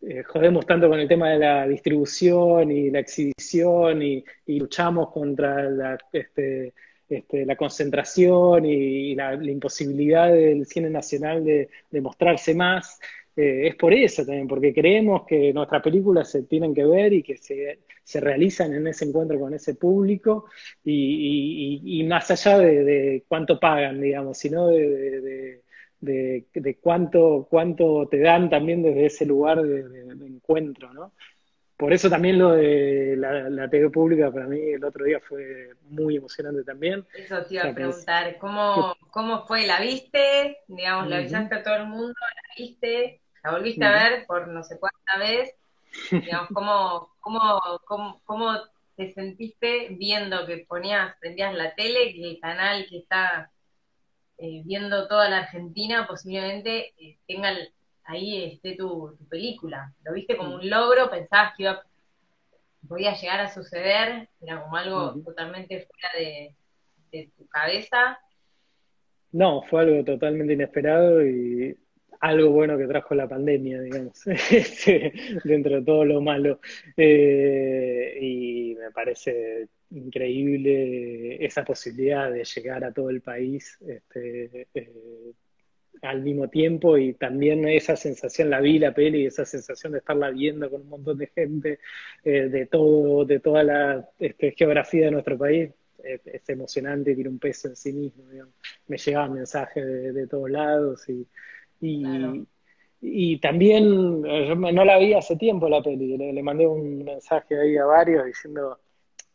eh, jodemos tanto con el tema de la distribución y la exhibición y, luchamos contra la, este, este, la concentración y, la, imposibilidad del cine nacional de, mostrarse más, eh, es por eso también, porque creemos que nuestras películas se tienen que ver y que se, realizan en ese encuentro con ese público y, más allá de, cuánto pagan, digamos, sino de de, cuánto, cuánto te dan también desde ese lugar de, encuentro, ¿no? Por eso también lo de la, TV pública para mí el otro día fue muy emocionante también. Eso te iba a preguntar, ¿cómo, ¿cómo fue? ¿La viste? Digamos, ¿la avisaste a todo el mundo? ¿La viste? ¿La volviste a ver por no sé cuánta vez? Digamos, ¿cómo, cómo, cómo, cómo te sentiste viendo que ponías, prendías la tele, que el canal que está eh, viendo toda la Argentina, posiblemente eh, tenga ahí esté tu, película. ¿Lo viste como un logro? ¿Pensabas que iba, podía llegar a suceder? ¿Era como algo totalmente fuera de, tu cabeza? No, fue algo totalmente inesperado y algo bueno que trajo la pandemia, digamos, este, dentro de todo lo malo. Eh, y me parece increíble esa posibilidad de llegar a todo el país este, eh, al mismo tiempo y también esa sensación, la vi la peli, esa sensación de estarla viendo con un montón de gente eh, de todo, de toda la este, geografía de nuestro país, es, emocionante, tiene un peso en sí mismo, me llegaban mensajes de, todos lados y, y, también yo no la vi hace tiempo la peli, le mandé un mensaje ahí a varios diciendo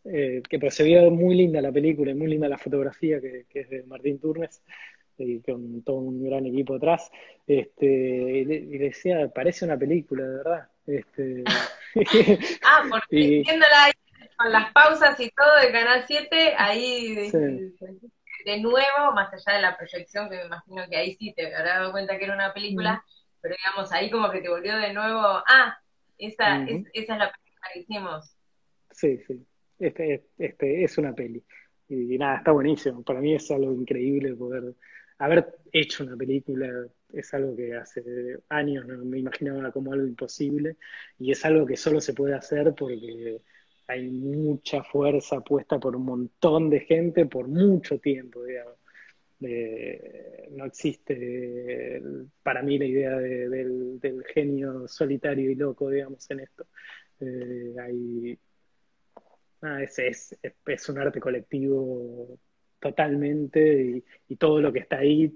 eh, que se vio muy linda la película, muy linda la fotografía que, es de Martín Turnes, y con todo un gran equipo atrás. Este, y, le, decía, parece una película, de verdad. Este, ah, porque viéndola con las pausas y todo de Canal 7, ahí de, nuevo, más allá de la proyección, que me imagino que ahí sí te habrás dado cuenta que era una película, pero digamos, ahí como que te volvió de nuevo, ah, esa, es, esa es la película que hicimos. Sí, sí este, este, es una peli. Y, nada, está buenísimo. Para mí es algo increíble poder haber hecho una película. Es algo que hace años no me imaginaba como algo imposible. Y es algo que solo se puede hacer porque hay mucha fuerza puesta por un montón de gente por mucho tiempo, digamos. no existe para mí la idea del, genio solitario y loco, digamos, en esto. Eh, hay es, es, es, un arte colectivo totalmente y, todo lo que está ahí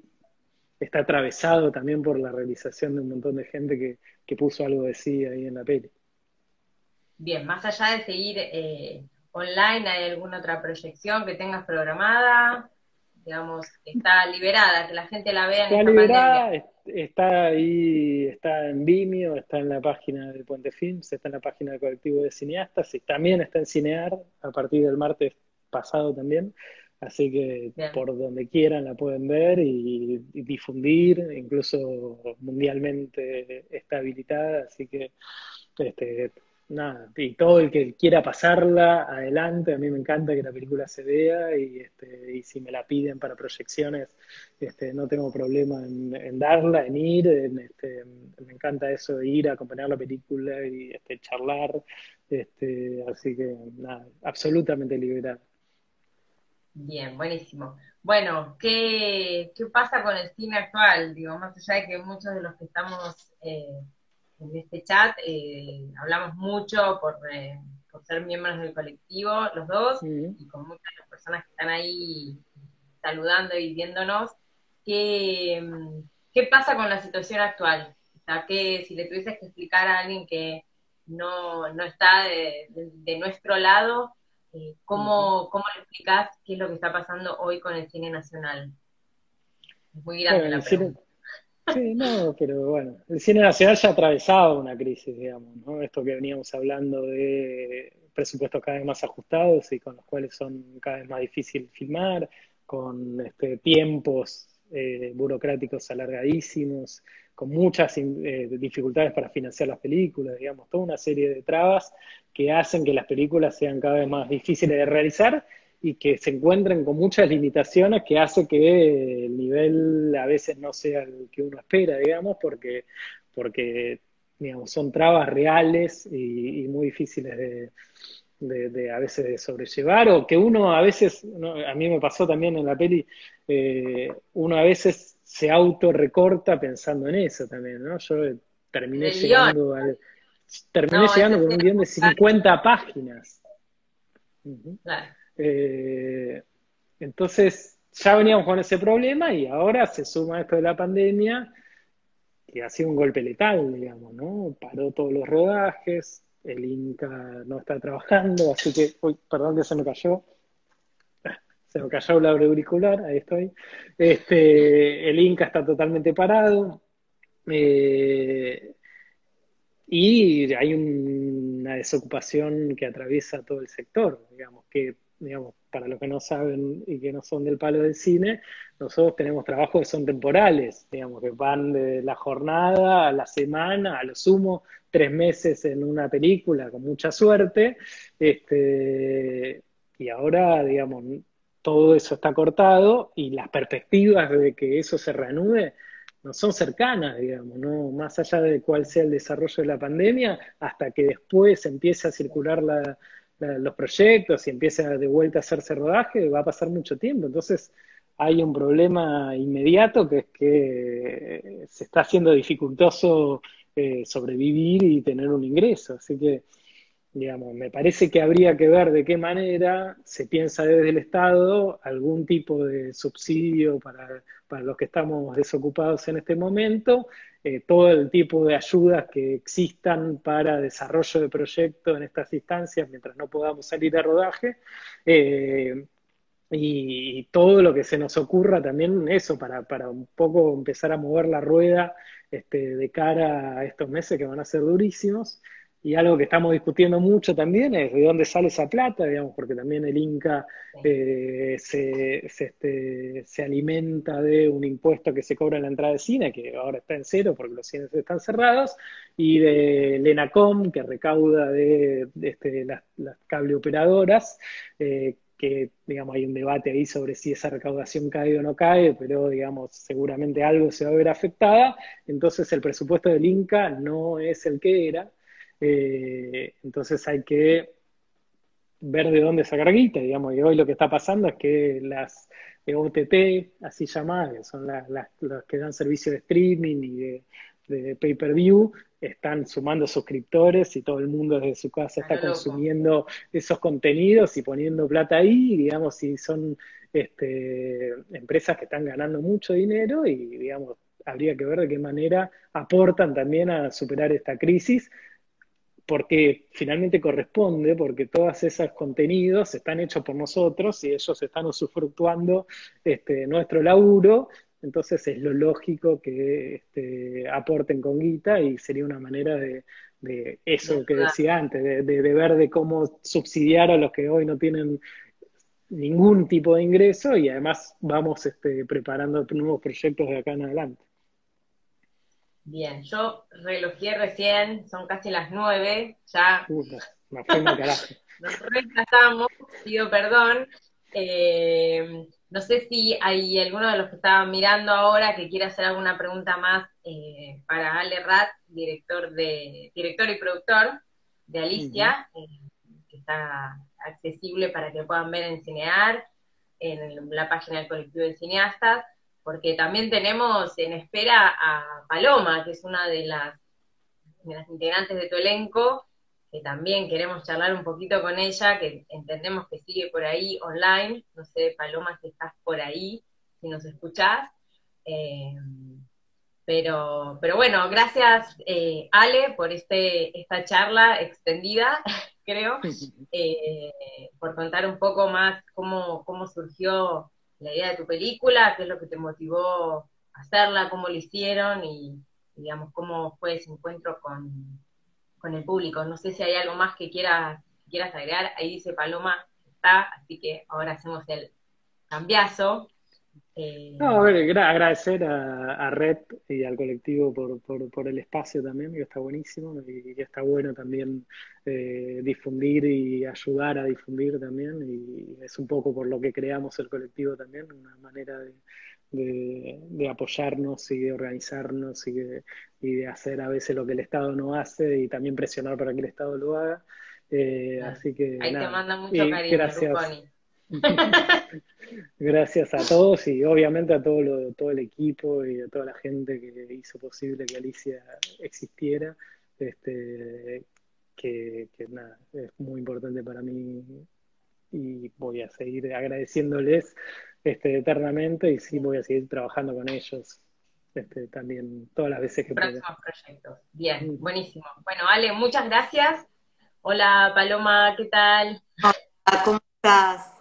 está atravesado también por la realización de un montón de gente que, que puso algo de sí ahí en la peli. Bien, más allá de seguir eh, online, ¿hay alguna otra proyección que tengas programada? digamos, está liberada, que la gente la vea en está liberada, Está ahí, está en Vimeo, está en la página de Puente Films, está en la página del colectivo de cineastas y también está en Cinear a partir del martes pasado también. Así que por donde quieran la pueden ver y, difundir, incluso mundialmente está habilitada, así que este, nada, y todo el que quiera pasarla, adelante, a mí me encanta que la película se vea y, este, y si me la piden para proyecciones, este, no tengo problema en, darla, en ir, este, me encanta eso de ir a acompañar la película y este, charlar, este, así que nada, absolutamente liberada. Bien, buenísimo. Bueno, ¿qué, ¿qué pasa con el cine actual? Digo, más allá de que muchos de los que estamos... Eh, en este chat, eh, hablamos mucho por, eh, por, ser miembros del colectivo, los dos, y con muchas de las personas que están ahí saludando y viéndonos, ¿qué, qué pasa con la situación actual? O sea, que si le tuvieses que explicar a alguien que no, no está de, de, nuestro lado, eh, ¿cómo, ¿cómo, le explicás qué es lo que está pasando hoy con el cine nacional? Es muy grande la pregunta. Sí, no, pero bueno, el cine nacional ya ha atravesado una crisis, digamos, ¿no? Esto que veníamos hablando de presupuestos cada vez más ajustados y con los cuales son cada vez más difícil filmar, con este, tiempos eh, burocráticos alargadísimos, con muchas eh, dificultades para financiar las películas, digamos, toda una serie de trabas que hacen que las películas sean cada vez más difíciles de realizar y que se encuentren con muchas limitaciones que hace que el nivel a veces no sea el que uno espera, digamos, porque, porque digamos, son trabas reales y, muy difíciles de, a veces de sobrellevar, o que uno a veces, a mí me pasó también en la peli, eh, uno a veces se autorrecorta pensando en eso también, ¿no? Yo terminé llegando al, terminé llegando con un guion de 50 páginas. claro. Eh, entonces, ya veníamos con ese problema y ahora se suma esto de la pandemia, que ha sido un golpe letal, digamos, ¿no? Paró todos los rodajes, el Inca no está trabajando, así que, uy, perdón que se me cayó, se me cayó el auricular, ahí estoy. Este, el Inca está totalmente parado. Eh, y hay una desocupación que atraviesa todo el sector, digamos, que digamos, para los que no saben y que no son del palo del cine, nosotros tenemos trabajos que son temporales, digamos, que van de la jornada a la semana, a lo sumo tres meses en una película, con mucha suerte, este, y ahora, digamos, todo eso está cortado y las perspectivas de que eso se reanude no son cercanas, digamos, no más allá de cuál sea el desarrollo de la pandemia, hasta que después empiece a circular la, los proyectos y empieza de vuelta a hacerse rodaje, va a pasar mucho tiempo. Entonces hay un problema inmediato que es que se está haciendo dificultoso eh, sobrevivir y tener un ingreso. Así que, digamos, me parece que habría que ver de qué manera se piensa desde el Estado algún tipo de subsidio para, para los que estamos desocupados en este momento eh, todo el tipo de ayudas que existan para desarrollo de proyectos en estas instancias mientras no podamos salir a rodaje. Eh, y, todo lo que se nos ocurra también eso, para, para un poco empezar a mover la rueda este, de cara a estos meses que van a ser durísimos. Y algo que estamos discutiendo mucho también es de dónde sale esa plata, digamos, porque también el Inca eh, se, este, se, alimenta de un impuesto que se cobra en la entrada de cine, que ahora está en cero porque los cines están cerrados, y de Lenacom, que recauda de, este, las, cable operadoras, eh, que digamos hay un debate ahí sobre si esa recaudación cae o no cae, pero digamos seguramente algo se va a ver afectada, entonces el presupuesto del Inca no es el que era, eh, entonces hay que ver de dónde sacar guita, digamos, y hoy lo que está pasando es que las OTT, así llamadas, que son las, que dan servicio de streaming y de, pay-per-view, están sumando suscriptores y todo el mundo desde su casa está consumiendo esos contenidos y poniendo plata ahí, digamos, y son este, empresas que están ganando mucho dinero y, digamos, habría que ver de qué manera aportan también a superar esta crisis porque finalmente corresponde, porque todos esos contenidos están hechos por nosotros y ellos están usufructuando este, nuestro laburo, entonces es lo lógico que este, aporten con guita y sería una manera de, eso que decía antes, de, de, ver de cómo subsidiar a los que hoy no tienen ningún tipo de ingreso y además vamos este, preparando nuevos proyectos de acá en adelante. Bien, yo relojé recién, son casi las nueve, ya nos retrasamos, pido perdón. Eh, no sé si hay alguno de los que estaban mirando ahora que quiera hacer alguna pregunta más eh, para Ale Rat, director, de, director y productor de Alicia, eh, que está accesible para que puedan ver en Cinear, en la página del colectivo de cineastas porque también tenemos en espera a Paloma, que es una de las de las integrantes de tu elenco, que también queremos charlar un poquito con ella, que entendemos que sigue por ahí online. No sé, Paloma, si estás por ahí, si nos escuchás. Eh, pero, pero bueno, gracias eh, Ale por este, esta charla extendida, creo, eh, por contar un poco más cómo, cómo surgió la idea de tu película, qué es lo que te motivó a hacerla, cómo lo hicieron y, digamos, cómo fue ese encuentro con, con el público. No sé si hay algo más que quieras, quieras agregar. Ahí dice Paloma, está, así que ahora hacemos el cambiazo. Eh, no, a ver, agradecer a, Red y al colectivo por, el espacio también, que está buenísimo y que está bueno también eh, difundir y ayudar a difundir también. Y es un poco por lo que creamos el colectivo también, una manera de, de, apoyarnos y de organizarnos y de, hacer a veces lo que el Estado no hace y también presionar para que el Estado lo haga. Eh, así que. Ahí te manda mucho cariño, gracias. gracias a todos y obviamente a todo, todo el equipo y a toda la gente que hizo posible que Alicia existiera. Este, que, que nada, es muy importante para mí y voy a seguir agradeciéndoles este, eternamente y sí voy a seguir trabajando con ellos este, también todas las veces que Próximos proyectos. Bien, buenísimo. Bueno, Ale, muchas gracias. Hola Paloma, ¿qué tal? Hola, ¿cómo estás?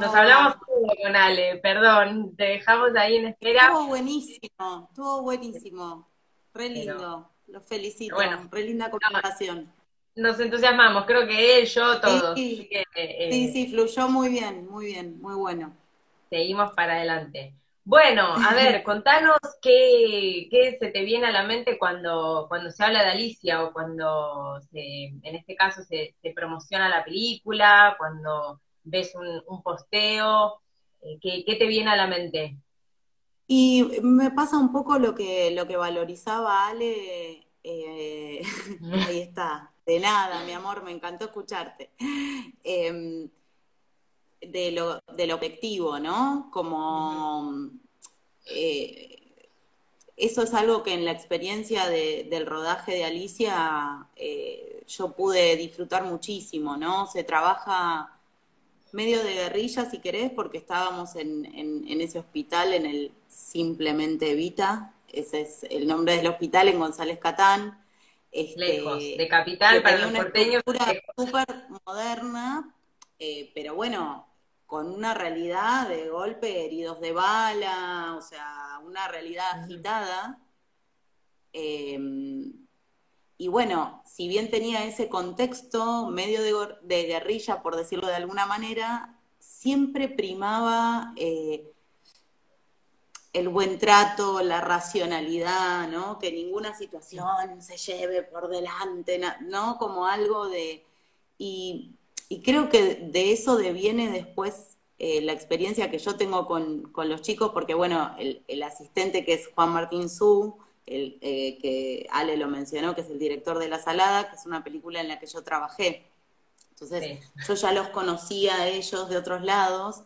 Nos hablamos con Ale, perdón, te dejamos ahí en espera. Estuvo buenísimo, estuvo buenísimo. Re lindo, los felicito. Bueno, re linda conversación. Nos entusiasmamos, creo que él, yo, todos. Sí, eh, sí, sí, fluyó muy bien, muy bien, muy bueno seguimos para adelante. Bueno, a ver, contanos qué, qué, se te viene a la mente cuando, cuando se habla de Alicia o cuando, se, en este caso, se, promociona la película, cuando ves un, posteo, eh, ¿qué, te viene a la mente? Y me pasa un poco lo que, lo que valorizaba Ale, eh, ahí está, de nada, mi amor, me encantó escucharte. Em, de lo, del objetivo, ¿no? Como eh, eso es algo que en la experiencia del rodaje de Alicia eh, yo pude disfrutar muchísimo, ¿no? Se trabaja medio de guerrilla, si querés, porque estábamos en, en, ese hospital, en el Simplemente Vita, ese es el nombre del hospital en González Catán. Este, Lejos, de capital para los porteños. súper moderna, eh, pero bueno, con una realidad de golpe, heridos de bala, o sea, una realidad agitada. Em, y bueno, si bien tenía ese contexto medio de, guerrilla, por decirlo de alguna manera, siempre primaba eh, el buen trato, la racionalidad, ¿no? Que ninguna situación se lleve por delante, ¿no? Como algo de... Y creo que de eso deviene después eh, la experiencia que yo tengo con, los chicos, porque bueno, el, asistente que es Juan Martín Su, el, eh, que Ale lo mencionó, que es el director de La Salada, que es una película en la que yo trabajé. Entonces, yo ya los conocía a ellos de otros lados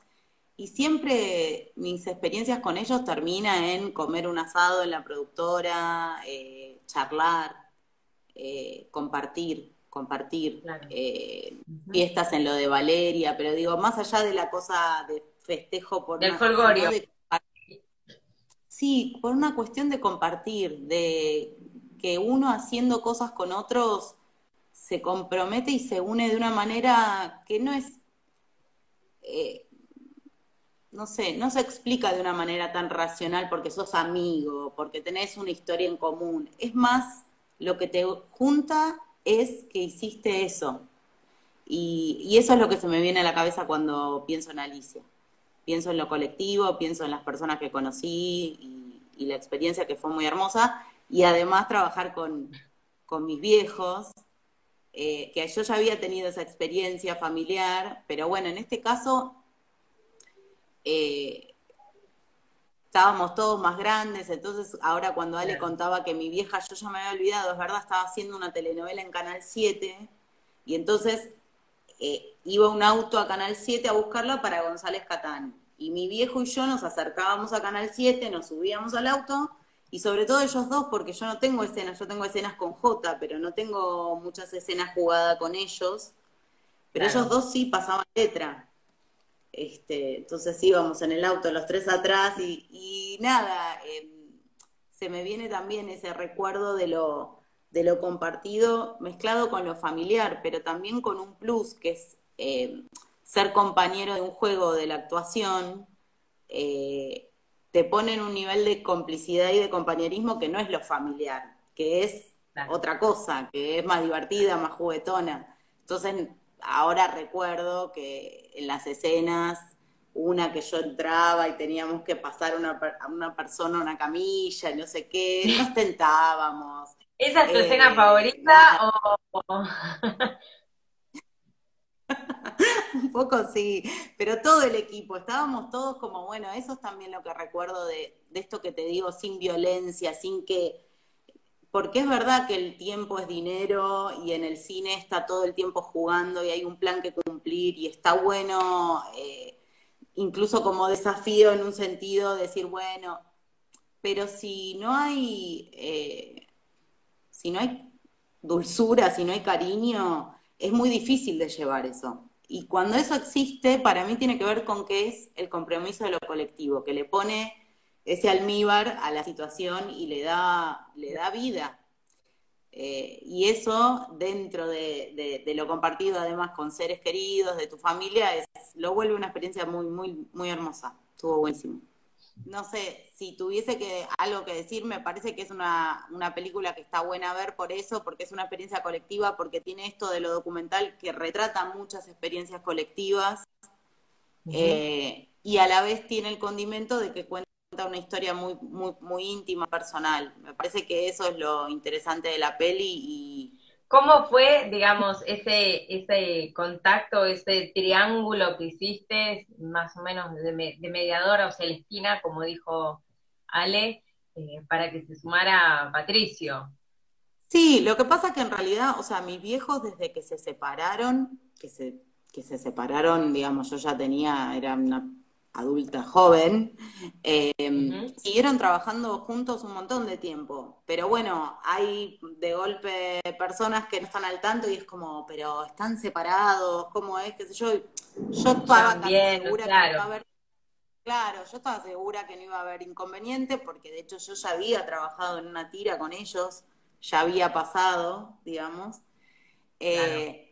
y siempre mis experiencias con ellos terminan en comer un asado en la productora, eh, charlar, compartir compartir eh, fiestas en lo de Valeria, pero digo, más allá de la cosa de festejo por Del sí, por una cuestión de compartir, de que uno haciendo cosas con otros se compromete y se une de una manera que no es, eh, no sé, no se explica de una manera tan racional porque sos amigo, porque tenés una historia en común. Es más lo que te junta es que hiciste eso. Y, eso es lo que se me viene a la cabeza cuando pienso en Alicia. Pienso en lo colectivo, pienso en las personas que conocí y, la experiencia que fue muy hermosa. Y además trabajar con, mis viejos, eh, que yo ya había tenido esa experiencia familiar, pero bueno, en este caso eh, estábamos todos más grandes, entonces ahora cuando Ale contaba que mi vieja, yo ya me había olvidado, es verdad, estaba haciendo una telenovela en Canal 7, y entonces eh, iba un auto a Canal 7 a buscarla para González Catán. Y mi viejo y yo nos acercábamos a Canal 7, nos subíamos al auto Y sobre todo ellos dos, porque yo no tengo escenas, yo tengo escenas con J, pero no tengo muchas escenas jugadas con ellos. Pero ellos dos sí pasaban letra. Este, entonces íbamos en el auto los tres atrás y, nada, em, se me viene también ese recuerdo de lo, de lo compartido mezclado con lo familiar, pero también con un plus que es em, ser compañero de un juego de la actuación. Eh, te pone en un nivel de complicidad y de compañerismo que no es lo familiar, que es otra cosa, que es más divertida, más juguetona. Entonces, ahora recuerdo que en las escenas, una que yo entraba y teníamos que pasar una, a una persona una camilla, no sé qué, nos tentábamos. ¿Esa es tu escena eh, favorita o, Un poco sí, pero todo el equipo, estábamos todos como, bueno, eso es también lo que recuerdo de, esto que te digo, sin violencia, sin que, porque es verdad que el tiempo es dinero y en el cine está todo el tiempo jugando y hay un plan que cumplir y está bueno, eh, incluso como desafío en un sentido, decir, bueno, pero si no hay, eh, si no hay dulzura, si no hay cariño, es muy difícil de llevar eso. Y cuando eso existe, para mí tiene que ver con qué es el compromiso de lo colectivo, que le pone ese almíbar a la situación y le da, le da vida. Eh, y eso, dentro de, de, lo compartido además con seres queridos, de tu familia, es, lo vuelve una experiencia muy, muy, muy hermosa. Estuvo buenísimo no sé, si tuviese que algo que decir, me parece que es una, película que está buena a ver por eso, porque es una experiencia colectiva, porque tiene esto de lo documental que retrata muchas experiencias colectivas eh, y a la vez tiene el condimento de que cuenta una historia muy, muy, muy íntima, personal. Me parece que eso es lo interesante de la peli y, ¿Cómo fue, digamos, ese, ese contacto, ese triángulo que hiciste, más o menos de, mediadora o Celestina, como dijo Ale, eh, para que se sumara Patricio? Sí, lo que pasa es que en realidad, o sea, mis viejos desde que se separaron, que se, que se separaron, digamos, yo ya tenía, era una adulta joven, em, siguieron trabajando juntos un montón de tiempo. Pero bueno, hay de golpe personas que no están al tanto y es como, pero están separados, ¿cómo es? ¿Qué sé yo? Yo estaba segura que no iba a haber. Claro, yo estaba segura que no iba a haber inconveniente, porque de hecho yo ya había trabajado en una tira con ellos, ya había pasado, digamos. Eh,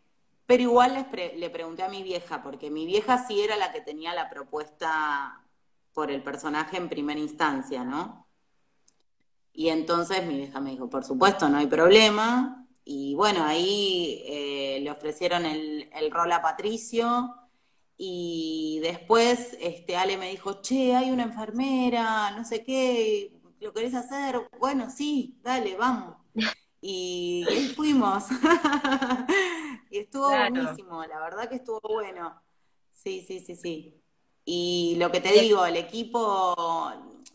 pero igual le pregunté a mi vieja, porque mi vieja sí era la que tenía la propuesta por el personaje en primera instancia, ¿no? Y entonces mi vieja me dijo, por supuesto, no hay problema. Y bueno, ahí eh, le ofrecieron el, rol a Patricio. Y después este, Ale me dijo, che, hay una enfermera, no sé qué, ¿lo querés hacer? Bueno, sí, dale, vamos. Y ahí fuimos. y estuvo buenísimo, la verdad que estuvo bueno. Sí, sí, sí, sí. Y lo que te digo, el equipo,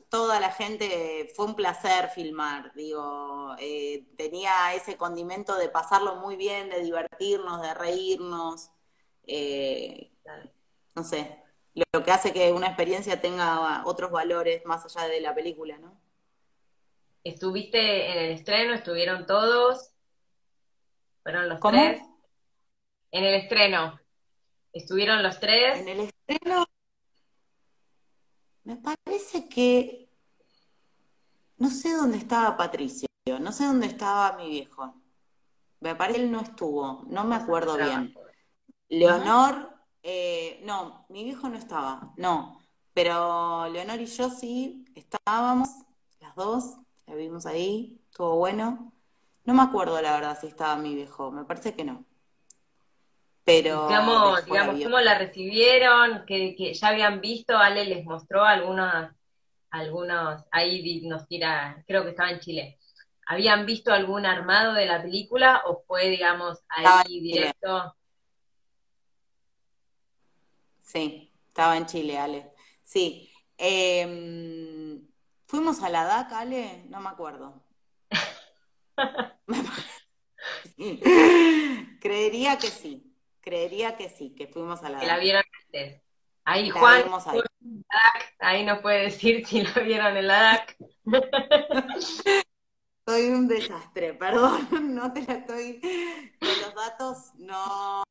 toda la gente, fue un placer filmar, digo, eh, tenía ese condimento de pasarlo muy bien, de divertirnos, de reírnos, eh, no sé, lo que hace que una experiencia tenga otros valores más allá de la película, ¿no? ¿Estuviste en el estreno? ¿Estuvieron todos? ¿Fueron los tres? En el estreno. ¿Estuvieron los tres? En el estreno. Me parece que. No sé dónde estaba Patricio, no sé dónde estaba mi viejo. Me parece que él no estuvo, no me acuerdo bien. Leonor, eh, no, mi viejo no estaba, no. Pero Leonor y yo sí estábamos, las dos, la vimos ahí, estuvo bueno. No me acuerdo la verdad si estaba mi viejo, me parece que no. Pero. Digamos, digamos ¿cómo la recibieron? Que, que, ya habían visto, Ale les mostró algunos, algunos, ahí nos tira, creo que estaba en Chile. ¿Habían visto algún armado de la película o fue, digamos, ahí directo? Sí, estaba en Chile, Ale. Sí. Eh, ¿Fuimos a la DAC, Ale? No me acuerdo. Creería que sí. Creería que sí, que fuimos a la DAC. Que la vieron antes. Ahí Juan, ahí. ahí nos puede decir si la vieron en la DAC. Soy un desastre, perdón, no te la estoy. Con los datos no,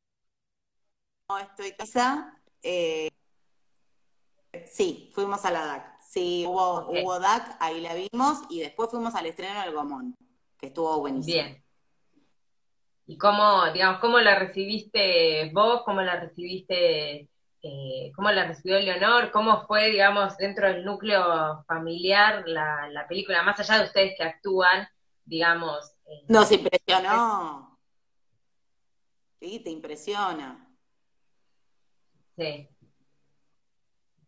no estoy quizá. Eh, sí, fuimos a la DAC. Sí, hubo, hubo DAC, ahí la vimos, y después fuimos al estreno del Gomón, que estuvo buenísimo. Bien. ¿Y cómo, digamos, cómo la recibiste vos? ¿Cómo la recibiste eh, cómo la recibió Leonor, cómo fue, digamos, dentro del núcleo familiar la, película, más allá de ustedes que actúan, digamos. Eh, Nos impresionó. Sí, te impresiona. Sí.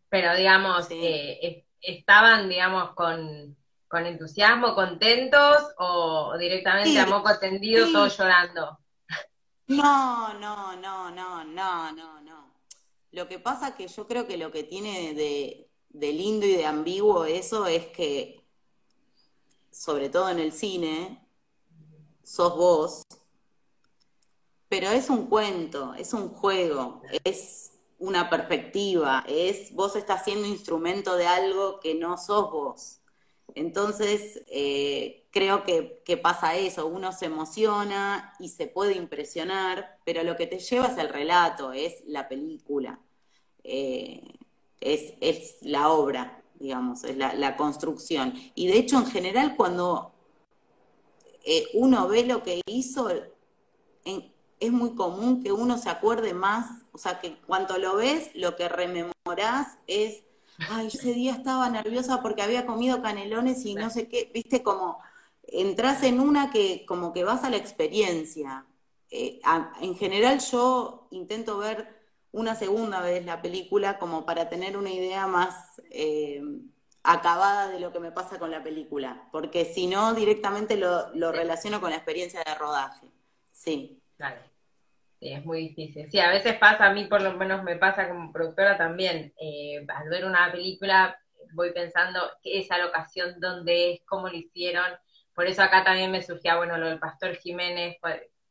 Pero, digamos, eh, estaban, digamos, con, entusiasmo, contentos o directamente a moco tendido, todos llorando. No, no, no, no, no, no, no. Lo que pasa que yo creo que lo que tiene de, lindo y de ambiguo eso es que, sobre todo en el cine, sos vos, pero es un cuento, es un juego, es una perspectiva, es vos estás siendo instrumento de algo que no sos vos. Entonces, eh, creo que, pasa eso, uno se emociona y se puede impresionar, pero lo que te lleva es el relato, es la película, eh, es, la obra, digamos, es la, construcción. Y de hecho, en general, cuando eh, uno ve lo que hizo, es muy común que uno se acuerde más, o sea, que cuando lo ves, lo que rememorás es ay, ese día estaba nerviosa porque había comido canelones y no sé qué, viste, como entras en una que como que vas a la experiencia. Eh, en general yo intento ver una segunda vez la película como para tener una idea más eh, acabada de lo que me pasa con la película, porque si no directamente lo, lo relaciono con la experiencia de rodaje. Sí. Claro. Sí, es muy difícil. Sí, a veces pasa, a mí por lo menos me pasa como productora también, eh, al ver una película voy pensando qué esa locación, dónde es, cómo lo hicieron. Por eso acá también me surgía, bueno, lo del Pastor Jiménez,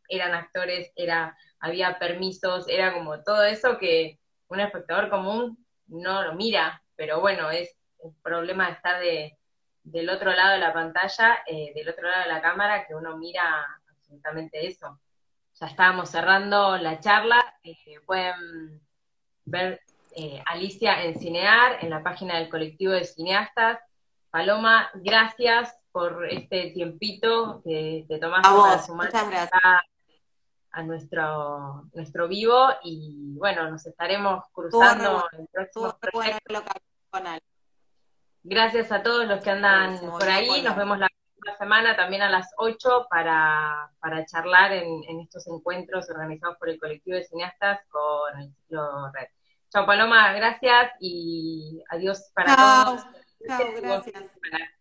eran actores, era, había permisos, era como todo eso que un espectador común no lo mira, pero bueno, es el problema estar de, del otro lado de la pantalla, eh, del otro lado de la cámara, que uno mira absolutamente eso ya estábamos cerrando la charla. Eh, pueden ver eh, Alicia en Cinear, en la página del colectivo de cineastas. Paloma, gracias por este tiempito que te tomaste para sumarte a, nuestro, nuestro vivo. Y bueno, nos estaremos cruzando en el próximo Gracias a todos los que andan por ahí, nos vemos la la semana también a las 8 para, para charlar en, en, estos encuentros organizados por el colectivo de cineastas con el ciclo Red. Chao Paloma, gracias y adiós para todos. Chao, gracias.